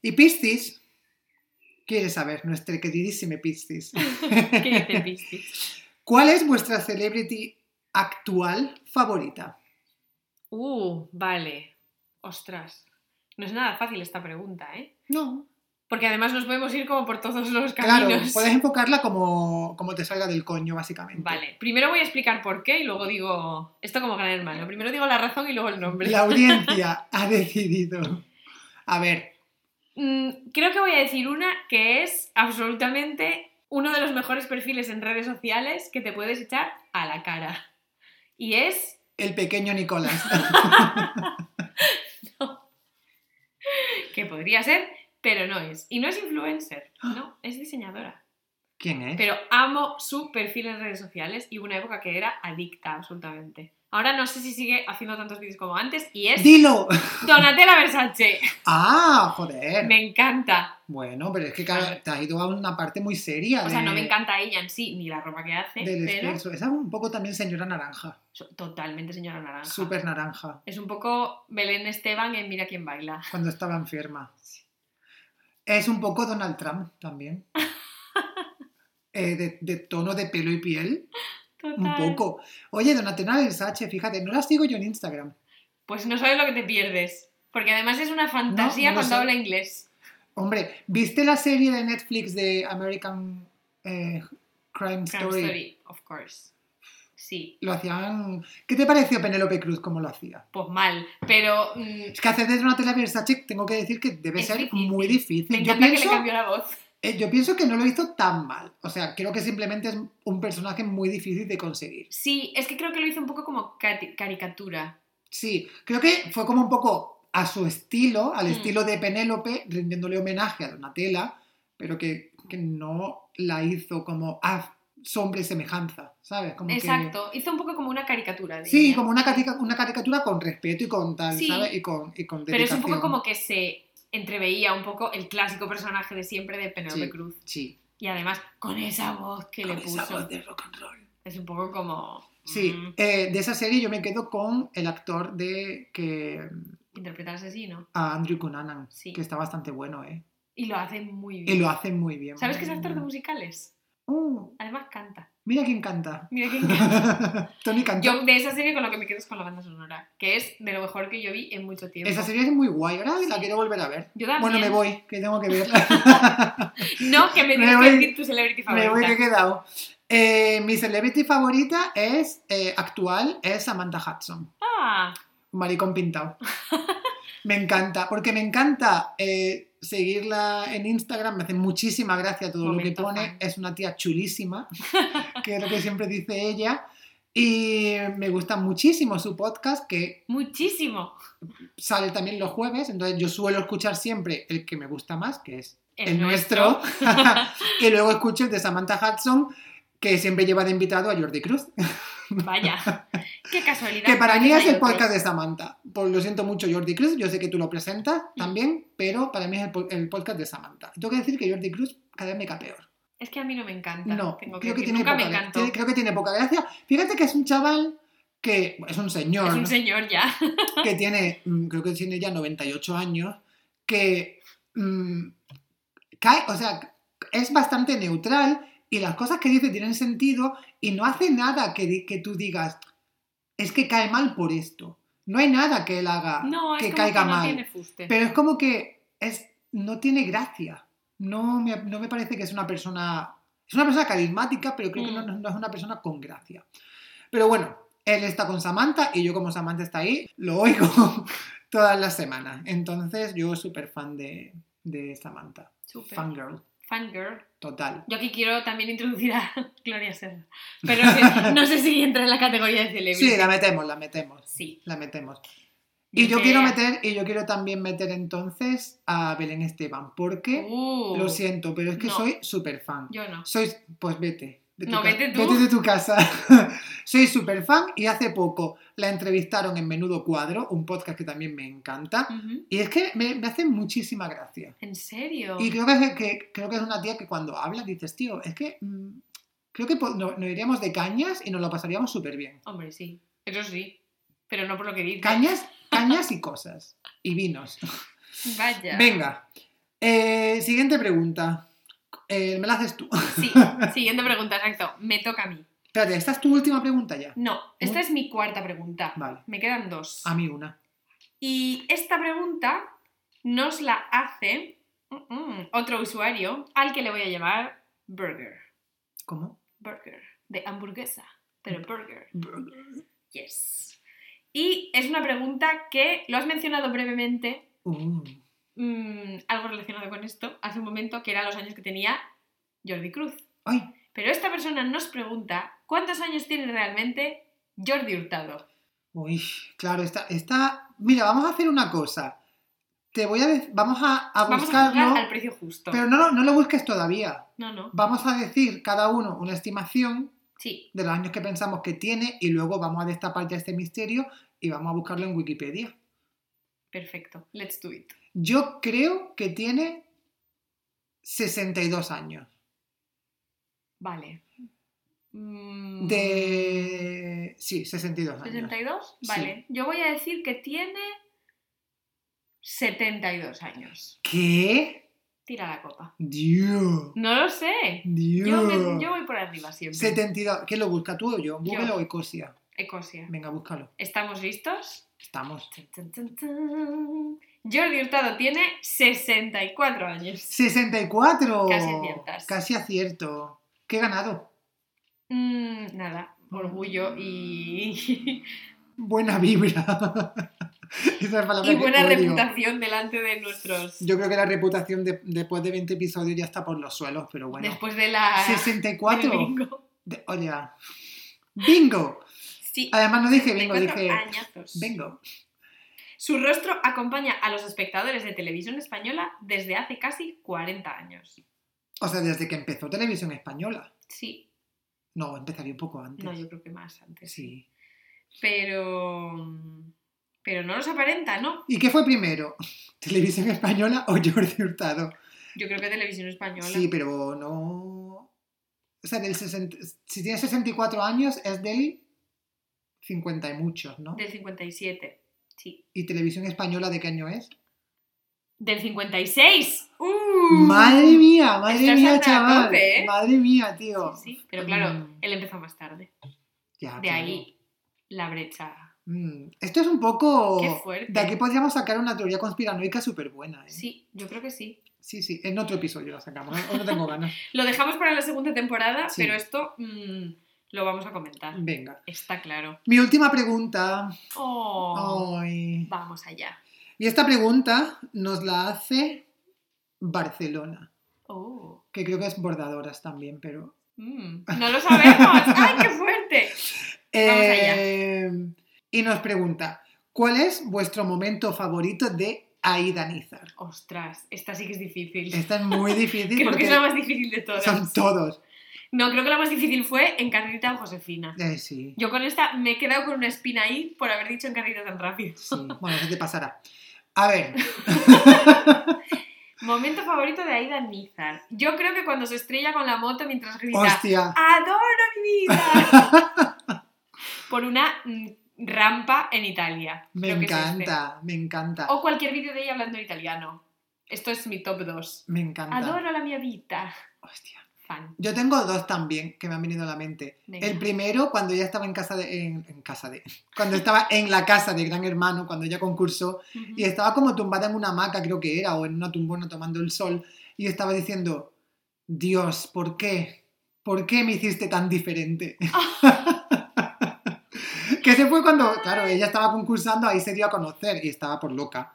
Y Piscis quiere saber, nuestra queridísima Piscis, ¿Qué dice Piscis? ¿cuál es vuestra celebrity actual favorita? Uh, vale. Ostras. No es nada fácil esta pregunta, ¿eh? No, Porque además nos podemos ir como por todos los claro, caminos. puedes enfocarla como, como te salga del coño, básicamente. Vale, primero voy a explicar por qué y luego digo. Esto como gran hermano. Primero digo la razón y luego el nombre. La audiencia ha decidido. A ver, Mm, creo que voy a decir una que es absolutamente uno de los mejores perfiles en redes sociales que te puedes echar a la cara. Y es. el pequeño Nicolás. que podría ser, pero no es. Y no es influencer, no, es diseñadora. ¿Quién es? Pero amo su perfil en redes sociales y hubo una época que era adicta absolutamente. Ahora no sé si sigue haciendo tantos vídeos como antes y es ¡Dilo! Donatella Versace. ¡Ah, joder! Me encanta. Bueno, pero es que claro, te has ido a una parte muy seria. O sea, no me encanta ella en sí, ni la ropa que hace, Del pero es un poco también señora naranja. totalmente señora naranja. Súper naranja. Es un poco Belén Esteban en Mira quién baila. Cuando estaba enferma. Es un poco Donald Trump también. Eh, de, de tono de pelo y piel. Total. Un poco. Oye, Donatella Versace, fíjate, no la sigo yo en Instagram. Pues no sabes lo que te pierdes. Porque además es una fantasía No, no cuando sé. habla inglés. Hombre, ¿viste la serie de Netflix de American eh, Crime, Crime Story? Story, of course. Sí, Lo hacían. ¿Qué te pareció Penélope Cruz como lo hacía? pues mal. Pero mm, Es que hacer de Donatella Versace tengo que decir que debe Es ser difícil. muy difícil. me Yo que le cambió la voz. eh, yo pienso que no lo hizo tan mal. O sea, creo que simplemente es un personaje muy difícil de conseguir. Sí, es que creo que lo hizo un poco como caricatura. Sí, creo que fue como un poco a su estilo, al Mm. estilo de Penélope, rindiéndole homenaje a Donatella, pero que, que no la hizo como a sombra y semejanza, ¿sabes? Como que- Exacto, hizo un poco como una caricatura. Sí, como una, carica- una caricatura con respeto y con tal, Sí. ¿sabes? Y con, y con Pero es un poco como que se entreveía un poco el clásico personaje de siempre de Penélope Sí. Cruz. Sí, Y además, con esa voz que le con esa puso. voz de rock and roll. Es un poco como. Sí, Mm. eh, de esa serie yo me quedo con el actor de que Interpreta al asesino. a Andrew Cunanan, Sí. que está bastante bueno, ¿eh? Y lo hace muy Y bien. lo hace muy bien. ¿Sabes que es actor de musicales? Uh, Además canta. Mira quién canta. Mira que encanta. Tony canta. Yo de esa serie con lo que me quedo es con la banda sonora, que es de lo mejor que yo vi en mucho tiempo. Esa serie es muy guay, ahora la Sí. quiero volver a ver. Yo también. Bueno, me voy, que tengo que verla. No, que me Me tienes voy- que decir tu celebrity me favorita. voy que he quedado. Eh, mi celebrity favorita es eh, actual, es Samantha Hudson. Ah, maricón pintado. Me encanta, porque me encanta eh, seguirla en Instagram, me hace muchísima gracia todo lo que pone, fan. es una tía chulísima, que es lo que siempre dice ella, y me gusta muchísimo su podcast, que muchísimo. sale también los jueves, entonces yo suelo escuchar siempre el que me gusta más, que es El el, nuestro, y luego escucho el de Samantha Hudson, que siempre lleva de invitado a Jordi Cruz. Vaya. Qué casualidad. Que para mí es el podcast de Samantha. Pues lo siento mucho, Jordi Cruz. Yo sé que tú lo presentas también, pero para mí es el, po- el podcast de Samantha. Tengo que decir que Jordi Cruz cada vez me cae peor. Es que a mí no me encanta. No, tengo que creo que, decir. tiene Nunca poca, me tiene- creo que tiene poca gracia. Fíjate que es un chaval que es un señor, Es un señor ya. que tiene, mm, creo que tiene ya 98 años, que mm, cae, o sea, es bastante neutral y las cosas que dice tienen sentido y no hace nada que, que tú digas, es que cae mal por esto. No hay nada que él haga No, es que como caiga que no mal. tiene fuste. Pero es como que es, no tiene gracia. No me, no me parece que es una persona... Es una persona carismática, pero creo que no, Mm. no es una persona con gracia. Pero bueno, él está con Samantha y yo como Samantha está ahí, lo oigo todas las semanas. Entonces yo súper fan de, de Samantha. Súper. Fangirl, Fangirl. Total. Yo aquí quiero también introducir a Gloria Serra. Pero que no sé si entra en la categoría de celebrity. Sí, la metemos, la metemos. Sí. La metemos. Y yo quiero meter, y yo quiero también meter entonces a Belén Esteban, porque Uh, lo siento, pero es que no. soy súper fan. Yo no. Sois, pues vete. de tu No, vete tú. Vete de tu casa. Soy súper fan y hace poco la entrevistaron en Menudo Cuadro, un podcast que también me encanta. Y es que me, me hace muchísima gracia. ¿En serio? Y creo que, es- que- creo que es una tía que cuando habla dices, tío, es que mm, creo que po- no- nos iríamos de cañas y nos lo pasaríamos súper bien. Hombre, sí. Eso sí. Pero no por lo que dice. Cañas, cañas y cosas. Y vinos. Vaya. Venga. Eh, siguiente pregunta. Eh, me la haces tú. Sí. Siguiente pregunta, exacto. Me toca a mí. Espérate, esta es tu última pregunta ya. No, esta es mi cuarta pregunta. Vale. Me quedan dos. A mí una. Y esta pregunta nos la hace mm, mm, otro usuario al que le voy a llamar Burger. ¿Cómo? Burger. De hamburguesa. Pero burger. Yes. Y es una pregunta que lo has mencionado brevemente, Uh, mm, algo relacionado con esto, hace un momento, que eran los años que tenía Jordi Cruz. Ay, Pero esta persona nos pregunta cuántos años tiene realmente Jordi Hurtado. uy, claro, está, está... Mira, vamos a hacer una cosa. Te voy a... dec- Vamos a, a Vamos a buscarlo, jugar al precio justo. pero no, lo- no lo busques todavía. No, no. Vamos a decir cada uno una estimación Sí. de los años que pensamos que tiene y luego vamos a destapar ya este misterio y vamos a buscarlo en Wikipedia. Perfecto. Let's do it. Yo creo que tiene 62 años. Vale. De... Sí, 62 años. ¿62? Sí. Vale. Yo voy a decir que tiene 72 años. ¿Qué? Tira la copa. Dios. No lo sé. Dios. Yo, me- yo voy por arriba siempre. 72. ¿Quién lo busca? ¿Tú o yo? ¿Google o Ecosia? Ecosia. Venga, búscalo. ¿Estamos listos? Estamos. Jordi Hurtado tiene 64 años. 64. Casi aciertas. Casi acierto. ¿Qué he ganado? Mm, nada, orgullo y, Buena vibra. Esa es palabra y buena reputación delante de nuestros... Yo creo que la reputación de- después de 20 episodios ya está por los suelos, pero bueno. Después de la... del 64. bingo. De- oye. Bingo. Sí, Además no dije bingo, 64 dije añazos. bingo. Su rostro acompaña a los espectadores de televisión española desde hace casi 40 años. O sea, desde que empezó televisión española. Sí, No, empezaría un poco antes. no, yo creo que más antes. Sí. Pero... Pero no nos aparenta, ¿no? ¿Y qué fue primero? ¿Televisión española o Jordi Hurtado? Yo creo que televisión española. Sí, pero no. O sea, del 60 si tiene 64 años es del 50 y muchos, ¿no? Del 57. Sí. ¿Y televisión española de qué año es? Del 56. ¡Uh! Madre mía, madre mía, chaval. tope, ¿eh? Madre mía, tío. Sí, sí, pero claro, Mm, él empezó más tarde. ya, De claro. ahí la brecha. Mm, Esto es un poco. Qué fuerte. De aquí podríamos sacar una teoría conspiranoica súper buena. ¿eh? Sí, yo creo que sí. sí, sí. En otro episodio la sacamos. ¿eh? Hoy no tengo ganas. Lo dejamos para la segunda temporada, Sí. pero esto mm, lo vamos a comentar. Venga. Está claro. Mi última pregunta. Oh, Ay. Vamos allá. Y esta pregunta nos la hace Barcelona. Oh, Que creo que es bordadoras también, pero. mm, no lo sabemos. ¡Ay, qué fuerte! Vamos allá. Eh, y nos pregunta: ¿Cuál es vuestro momento favorito de Aida Nizar? Ostras, esta sí que es difícil. Esta es muy difícil Creo que porque es la más difícil de todas. son todos. No, creo que la más difícil fue Encarnita o Josefina. Eh, sí, Yo con esta me he quedado con una espina ahí por haber dicho Encarnita tan rápido. sí. Bueno, eso te pasará. A ver, Momento favorito de Aida Nizar. Yo creo que cuando se estrella con la moto mientras grita hostia. ¡Adoro mi vida! por una mm, rampa en Italia. Me Creo que es este. encanta, me encanta. O cualquier vídeo de ella hablando en italiano. Esto es mi top 2. Me encanta. Adoro la mia vita. Hostia. Fan. Yo tengo dos también que me han venido a la mente. Venga. El primero, cuando ella estaba en casa de. En, en casa de. Cuando estaba en la casa de Gran Hermano, cuando ella concursó, y estaba como tumbada en una hamaca, creo que era, o en una tumbona tomando el sol, y estaba diciendo: Dios, ¿por qué? ¿Por qué me hiciste tan diferente? que se fue cuando, claro, ella estaba concursando, ahí se dio a conocer y estaba por loca.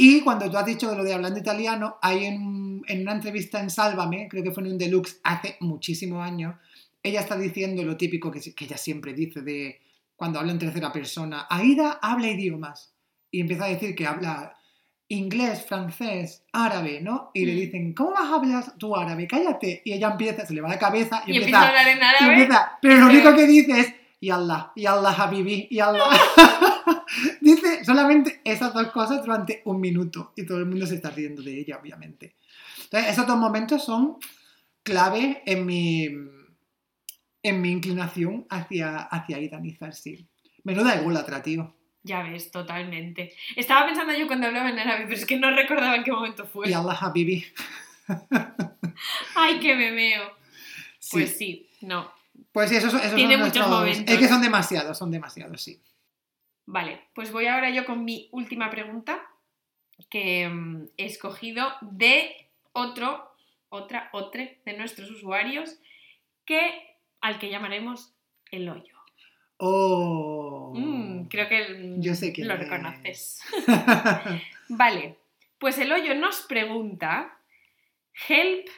Y cuando tú has dicho lo de hablando italiano, hay en, en una entrevista en Sálvame, creo que fue en un deluxe hace muchísimos años, ella está diciendo lo típico que, que ella siempre dice de cuando habla en tercera persona, Aida habla idiomas. Y empieza a decir que habla inglés, francés, árabe, ¿no? Y le Mm. dicen, ¿cómo vas a hablar tú árabe? Cállate. Y ella empieza, se le va la cabeza y, Y empieza a hablar en y árabe. empieza, pero lo único que dice es y Allah, y Allah Habibi, y Allah. dice solamente esas dos cosas durante un minuto y todo el mundo se está riendo de ella, obviamente. Entonces, esos dos momentos son clave en mi, en mi inclinación hacia, hacia Ida Nizar, sí. Menuda ególatra, tío. Ya ves, totalmente. Estaba pensando yo cuando hablaba en árabe, pero es que no recordaba en qué momento fue. Y Allah Habibi. Ay, qué memeo. Sí. Pues sí, no. Pues sí, esos, esos Tiene son muchos nuestros- momentos. Es que son demasiados, son demasiados, sí. Vale, pues voy ahora yo con mi última pregunta que mm, he escogido de otro, otra, otre de nuestros usuarios que al que llamaremos el hoyo. Oh. Mm, creo que mm, Yo sé quién lo es. reconoces. Vale, pues el hoyo nos pregunta, help,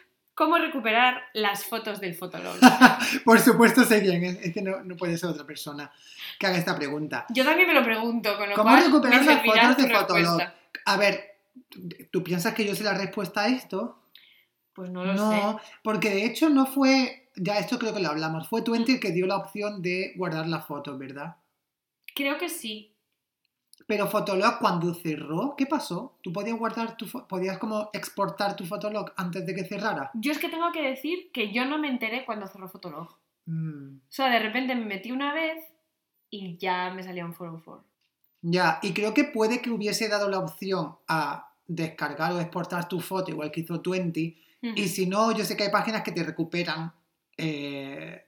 ¿cómo recuperar las fotos del fotolog? Por supuesto sé quién es, que no, no puede ser otra persona que haga esta pregunta. Yo también me lo pregunto, con lo ¿Cómo cual recuperar las fotos de Fotolog? A ver, ¿tú piensas que yo sé la respuesta a esto? Pues no lo sé. porque de hecho no fue, ya esto creo que lo hablamos, fue Twenty el que dio la opción de guardar las fotos, ¿verdad? Creo que sí. Pero Fotolog cuando cerró, ¿qué pasó? ¿Tú podías guardar tu podías como exportar tu Fotolog antes de que cerrara? Yo es que tengo que decir que yo no me enteré cuando cerró Fotolog. Mm, O sea, de repente me metí una vez y ya me salía un 404. Ya, y creo que puede que hubiese dado la opción a descargar o exportar tu foto, igual que hizo Twenty, Y si no, yo sé que hay páginas que te recuperan. eh,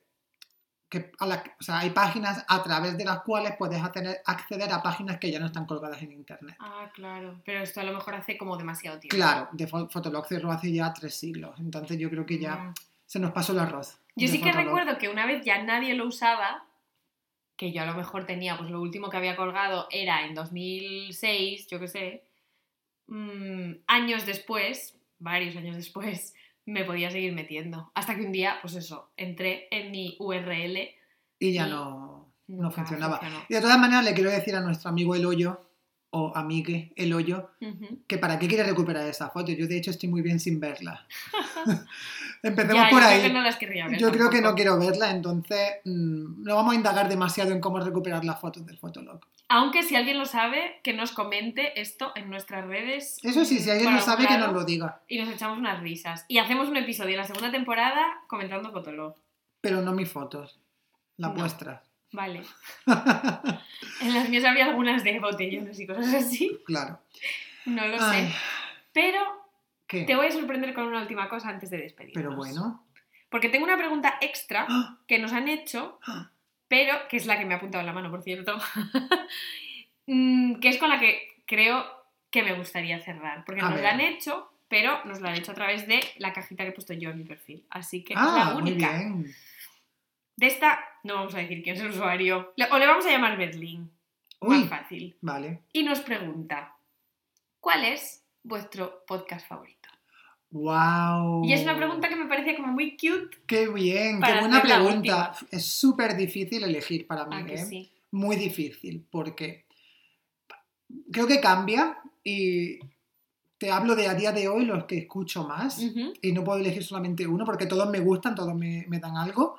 que a la- o sea, hay páginas a través de las cuales puedes acceder a páginas que ya no están colgadas en internet. Ah, claro. Pero esto a lo mejor hace como demasiado tiempo. Claro, de Fo- Fotolog cerró hace ya tres siglos. Entonces yo creo que ya Mm. se nos pasó el arroz. Yo sí que recuerdo que una vez ya nadie lo usaba, que yo a lo mejor tenía, pues lo último que había colgado era en 2006, yo qué sé, mm, años después, varios años después, me podía seguir metiendo. Hasta que un día, pues eso, entré en mi URL. Y ya y no, no funcionaba. funcionó. Y de todas maneras le quiero decir a nuestro amigo El Hoyo, o amigue El Hoyo, que para qué quiere recuperar esa foto. Yo de hecho estoy muy bien sin verla. Empecemos Ya, por yo ahí. creo que no las querría ver. Yo creo que no quiero verla, entonces mm, no vamos a indagar demasiado en cómo recuperar las fotos del Fotolog. Aunque si alguien lo sabe, que nos comente esto en nuestras redes. Eso sí, si alguien lo sabe, que nos lo diga. Y nos echamos unas risas. Y hacemos un episodio en la segunda temporada comentando Fotolog. Pero no mis fotos, las No. vuestras. Vale. En las mías había algunas de botellones y cosas así. claro. No lo Ay, sé. Pero ¿Qué? te voy a sorprender con una última cosa antes de despedirnos. Pero bueno. Porque tengo una pregunta extra ¡Ah! que nos han hecho, pero que es la que me ha apuntado en la mano, por cierto. Mm, que es con la que creo que me gustaría cerrar. Porque A nos ver. la han hecho, pero nos la han hecho a través de la cajita que he puesto yo en mi perfil. Así que es Ah, la muy única. bien. De esta no vamos a decir quién es el usuario. Le- O le vamos a llamar Berlín. Uy, Más fácil. vale. Y nos pregunta, ¿cuál es vuestro podcast favorito? Wow. Y es una pregunta que me parece como muy cute. Qué bien, qué buena pregunta. Es súper difícil elegir para mí, Ah, ¿eh? sí. Muy difícil, porque creo que cambia y te hablo de a día de hoy los que escucho más. Y no puedo elegir solamente uno porque todos me gustan, todos me, me dan algo.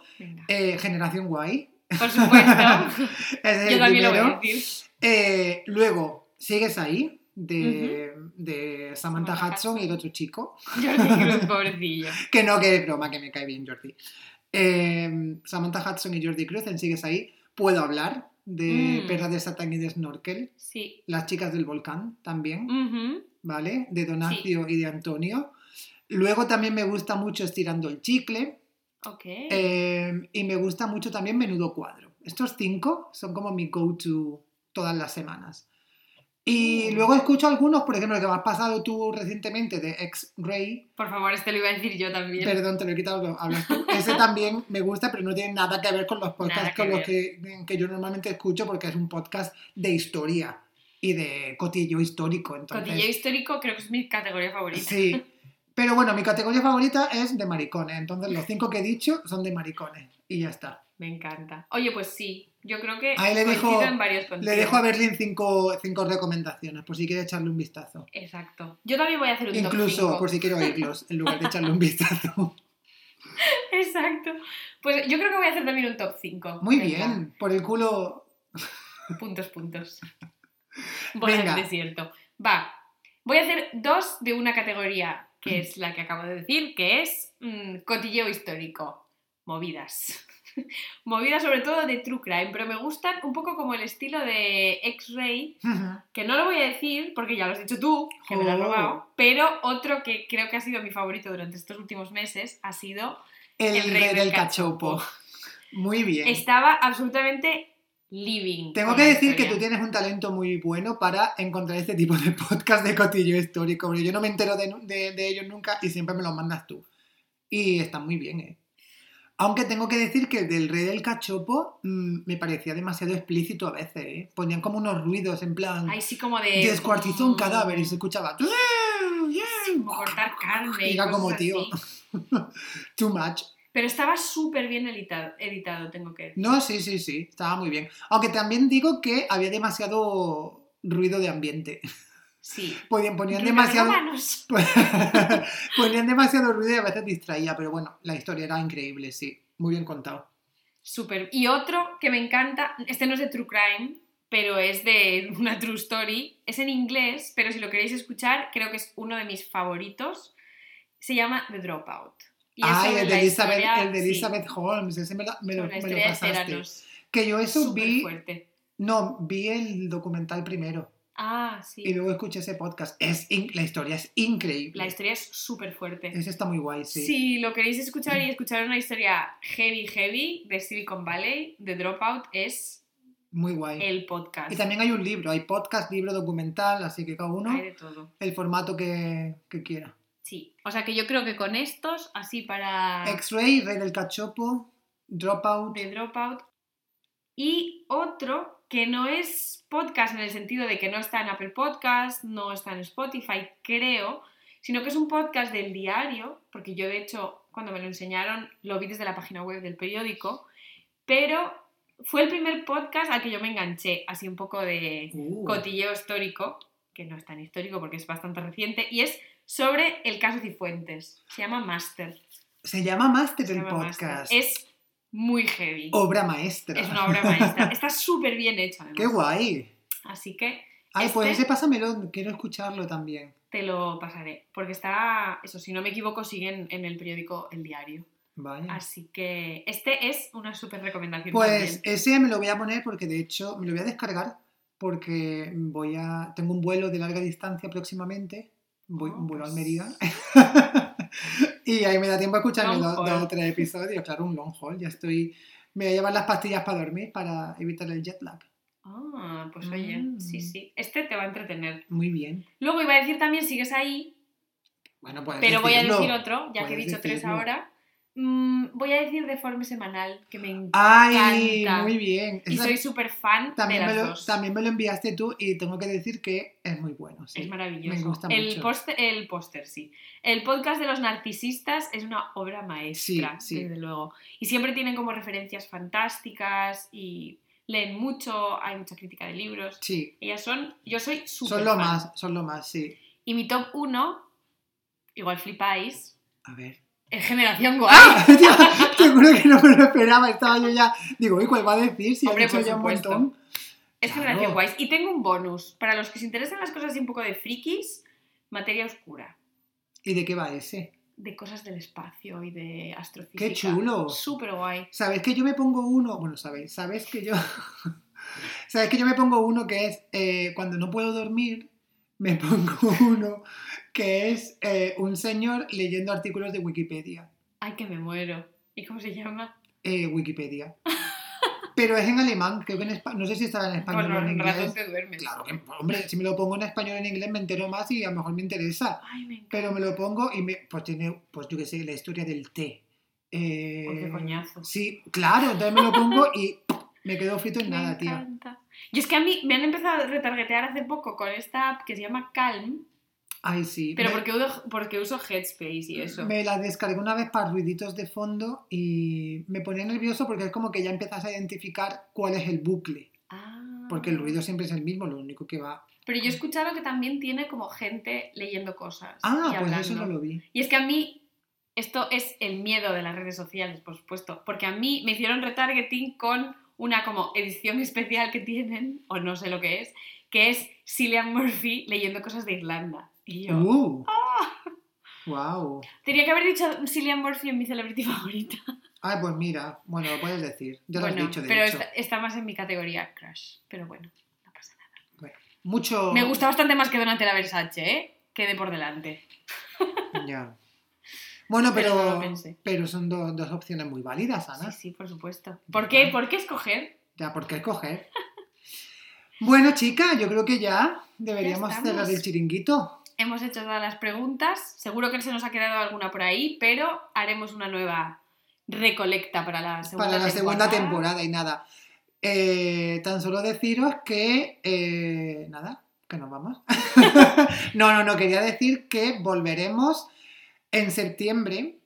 Eh, Generación Guay. Por supuesto. es Yo también lo voy primero. a decir. Eh, luego, ¿sigues ahí? De, de Samantha, Samantha Hudson y el otro chico. Jordi Cruz, pobrecillo. Que no, que es broma, que me cae bien Jordi. Eh, Samantha Hudson y Jordi Cruz en Sigues ahí. Puedo hablar de Mm. Perra de Satán y de Snorkel. Sí. Las chicas del volcán también, Ujú. ¿Vale? De Donacio y de Antonio. Luego también me gusta mucho Estirando el Chicle. Ok. eh, y me gusta mucho también Menudo Cuadro. Estos cinco son como mi go-to todas las semanas. Y Mm. luego escucho algunos, por ejemplo, el que me has pasado tú recientemente de X-Ray. Por favor, este lo iba a decir yo también. Perdón, te lo he quitado, hablas tú. Ese también me gusta, pero no tiene nada que ver con los podcasts con los que, que yo normalmente escucho, porque es un podcast de historia y de cotillo histórico. Entonces, Cotillo histórico creo que es mi categoría favorita. Sí. Pero bueno, mi categoría favorita es de maricones. Entonces, los cinco que he dicho son de maricones. Y ya está. Me encanta. Oye, pues sí. Yo creo que Ahí le dejo- en varios. Le dejo a Berlín cinco, cinco recomendaciones, por si quiere echarle un vistazo. Exacto. Yo también voy a hacer un top Incluso por si quiere oírlos, en lugar de echarle un vistazo. Exacto. Pues yo creo que voy a hacer también un top 5. Muy bien, por el culo. Puntos, puntos. Bola Venga. del desierto. Va. Voy a hacer dos de una categoría, que es la que acabo de decir, que es mm, cotilleo histórico. Movidas. Movidas sobre todo de True Crime, pero me gustan un poco como el estilo de X-Ray, que no lo voy a decir porque ya lo has dicho tú, que me lo has robado, pero otro que creo que ha sido mi favorito durante estos últimos meses ha sido El, El rey del cachopo. Muy bien. Estaba absolutamente living. Tengo que decir que tú tienes un talento muy bueno para encontrar este tipo de podcast de cotillo histórico, porque yo no me entero de, de- de ellos nunca y siempre me los mandas tú. Y están muy bien, ¿eh? Aunque tengo que decir que el del rey del cachopo mm, me parecía demasiado explícito a veces, ¿eh? Ponían como unos ruidos en plan... Ahí sí como de... Descuartizó un mm, cadáver y se escuchaba... Como cortar carne. y Era como, tío. Too much. Pero estaba súper bien editado, editado, tengo que decir. No, sí, sí, sí, estaba muy bien. Aunque también digo que había demasiado ruido de ambiente. Sí. Ponían, ponían demasiado... romanos. Ponían demasiado ruido y a veces distraía, pero bueno, la historia era increíble, sí. Muy bien contado. Súper. Y otro que me encanta, este no es de True Crime, pero es de una True Story. Es en inglés, pero si lo queréis escuchar, creo que es uno de mis favoritos. Se llama The Dropout. Sobre el de Elizabeth, historia- el de sí, Elizabeth Holmes, ese me lo, me lo- lo de pasaste. Que yo eso vi, fuerte. no, vi el documental primero Ah, sí. y luego escuché ese podcast. Es la historia es increíble. La historia es súper fuerte. Ese está muy guay, sí. Si lo queréis escuchar y escuchar una historia heavy, heavy de Silicon Valley, The Dropout es Muy guay. el podcast. Y también hay un libro, hay podcast, libro, documental, así que cada uno Hay de todo. el formato que, que quiera. Sí. O sea que yo creo que con estos, así para X-Ray, Rey del Cachopo, Dropout. The Dropout. Y otro que no es podcast en el sentido de que no está en Apple Podcast, no está en Spotify, creo, sino que es un podcast del diario, porque yo de hecho cuando me lo enseñaron lo vi desde la página web del periódico, pero fue el primer podcast al que yo me enganché, así un poco de Uh, cotilleo histórico, que no es tan histórico porque es bastante reciente, y es sobre el caso Cifuentes. Se llama Master. se llama Master Se el llama Master. podcast. Es muy heavy. Obra maestra. Es una obra maestra. Está súper bien hecho, además. ¡Qué guay! Así que Ay, pues Este- ese pásamelo, quiero escucharlo también. te lo pasaré. Porque está, eso, si no me equivoco, sigue en, en el periódico El Diario. Vaya. Así que este es una súper recomendación. Pues también. ese me lo voy a poner porque de hecho me lo voy a descargar porque voy a tengo un vuelo de larga distancia próximamente, voy Oh, a pues. Almería y ahí me da tiempo a escucharme dos, o tres episodios, claro, un long haul, ya estoy me voy a llevar las pastillas para dormir para evitar el jet lag. Ah, pues oye, Mm. sí, sí. Este te va a entretener. Muy bien. Luego iba a decir también, sigues ahí, Bueno, pues pero voy a decir otro, ya que he dicho tres ahora. Mm, voy a decir Deforme Semanal, que me encanta. Ay, muy bien. Y soy súper fan de también, las me lo, dos. también me lo enviaste tú y tengo que decir que es muy bueno. sí. Es maravilloso. Me gusta el mucho. póster, el póster, sí. El podcast de los narcisistas es una obra maestra, Sí, sí. desde luego. Y siempre tienen como referencias fantásticas y leen mucho, hay mucha crítica de libros. Sí, Ellas son, yo soy súper son lo fan. más, son lo más, sí. Y mi top 1, igual flipáis, A ver. Es Generación Guay. ¡Ah! Tío, te juro que no me lo esperaba, estaba yo ya. Digo, uy, ¿cuál va a decir? Si Hombre, he dicho ya un montón. Es Claro. Generación Guay. Y tengo un bonus. Para los que os interesan las cosas así un poco de frikis, materia oscura. ¿Y de qué va ese? De cosas del espacio y de astrofísica. ¡Qué chulo! Súper guay. ¿Sabes que yo me pongo uno? Bueno, sabéis, ¿sabes que yo. ¿Sabes que yo me pongo uno que es eh, cuando no puedo dormir? Me pongo uno que es eh, un señor leyendo artículos de Wikipedia. Ay, que me muero. ¿Y cómo se llama? Eh, Wikipedia. Pero es en alemán, creo que en español. No sé si estará en español o en inglés. razón te duermes. Claro que, hombre, si me lo pongo en español o en inglés me entero más y a lo mejor me interesa. Ay, me. Pero me lo pongo y me, pues tiene, pues yo qué sé, la historia del té. Eh, qué coñazo. Sí, claro, entonces me lo pongo y me quedo frito en Me nada, tía. Encanta. Y es que a mí me han empezado a retargetear hace poco con esta app que se llama Calm, Ay, sí. pero me, porque uso, porque uso Headspace y eso. me la descargué una vez para ruiditos de fondo y me ponía nervioso porque es como que ya empiezas a identificar cuál es el bucle. Ah. Porque el ruido siempre es el mismo, lo único que va. Pero yo he escuchado que también tiene como gente leyendo cosas. Ah, y pues eso no lo vi. Y es que a mí, esto es el miedo de las redes sociales, por supuesto, porque a mí me hicieron retargeting con una como edición especial que tienen, o no sé lo que es, que es Cillian Murphy leyendo cosas de Irlanda. Y yo, Uh. Wow. tenía que haber dicho Cillian Murphy en mi celebrity favorita. Ay, pues mira, bueno, lo puedes decir. Ya lo bueno, has dicho, de pero hecho. está, está más en mi categoría crush, pero bueno, no pasa nada. Mucho. Me gusta bastante más que Donatella Versace, ¿eh? Quede por delante. Ya. Bueno, Pero pero, no lo pensé. pero son do- dos opciones muy válidas, Ana. Sí, sí, por supuesto. ¿Por qué? ¿Por qué escoger? Ya, ¿por qué escoger? bueno, chica, yo creo que ya deberíamos cerrar el chiringuito. Hemos hecho todas las preguntas. Seguro que se nos ha quedado alguna por ahí, pero haremos una nueva recolecta para la segunda para la segunda temporada. temporada y nada. Eh, tan solo deciros que. eh, nada, que nos vamos. no, no, no, quería decir que volveremos en septiembre.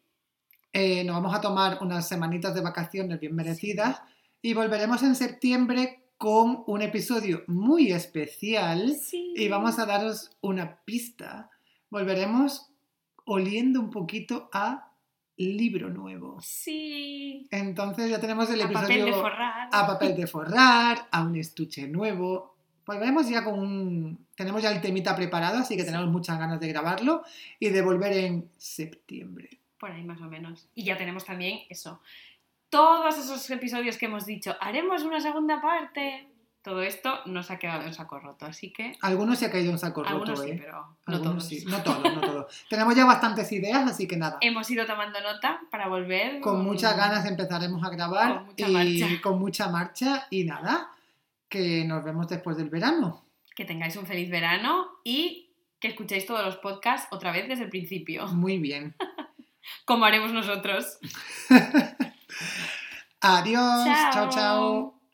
Eh, nos vamos a tomar unas semanitas de vacaciones bien merecidas y volveremos en septiembre con un episodio muy especial Sí. y vamos a daros una pista. Volveremos oliendo un poquito a libro nuevo. Sí. Entonces ya tenemos el A papel de episodio forrar. a papel de forrar, a un estuche nuevo. Volveremos ya con un... Tenemos ya el temita preparado, así que tenemos muchas ganas de grabarlo y de volver en septiembre. Por ahí más o menos. Y ya tenemos también eso. Todos esos episodios que hemos dicho, haremos una segunda parte. Todo esto nos ha quedado en saco roto, así que Algunos se ha caído en saco roto, algunos sí, ¿eh? pero no Algunos todos. sí. No todos, no todos. tenemos ya bastantes ideas, así que nada. Hemos ido tomando nota para volver. Con muchas ganas empezaremos a grabar Con mucha y marcha. con mucha marcha y nada, que nos vemos después del verano. Que tengáis un feliz verano y que escuchéis todos los podcasts otra vez desde el principio, Muy bien. como haremos nosotros. Adiós. Chao. chao. chao.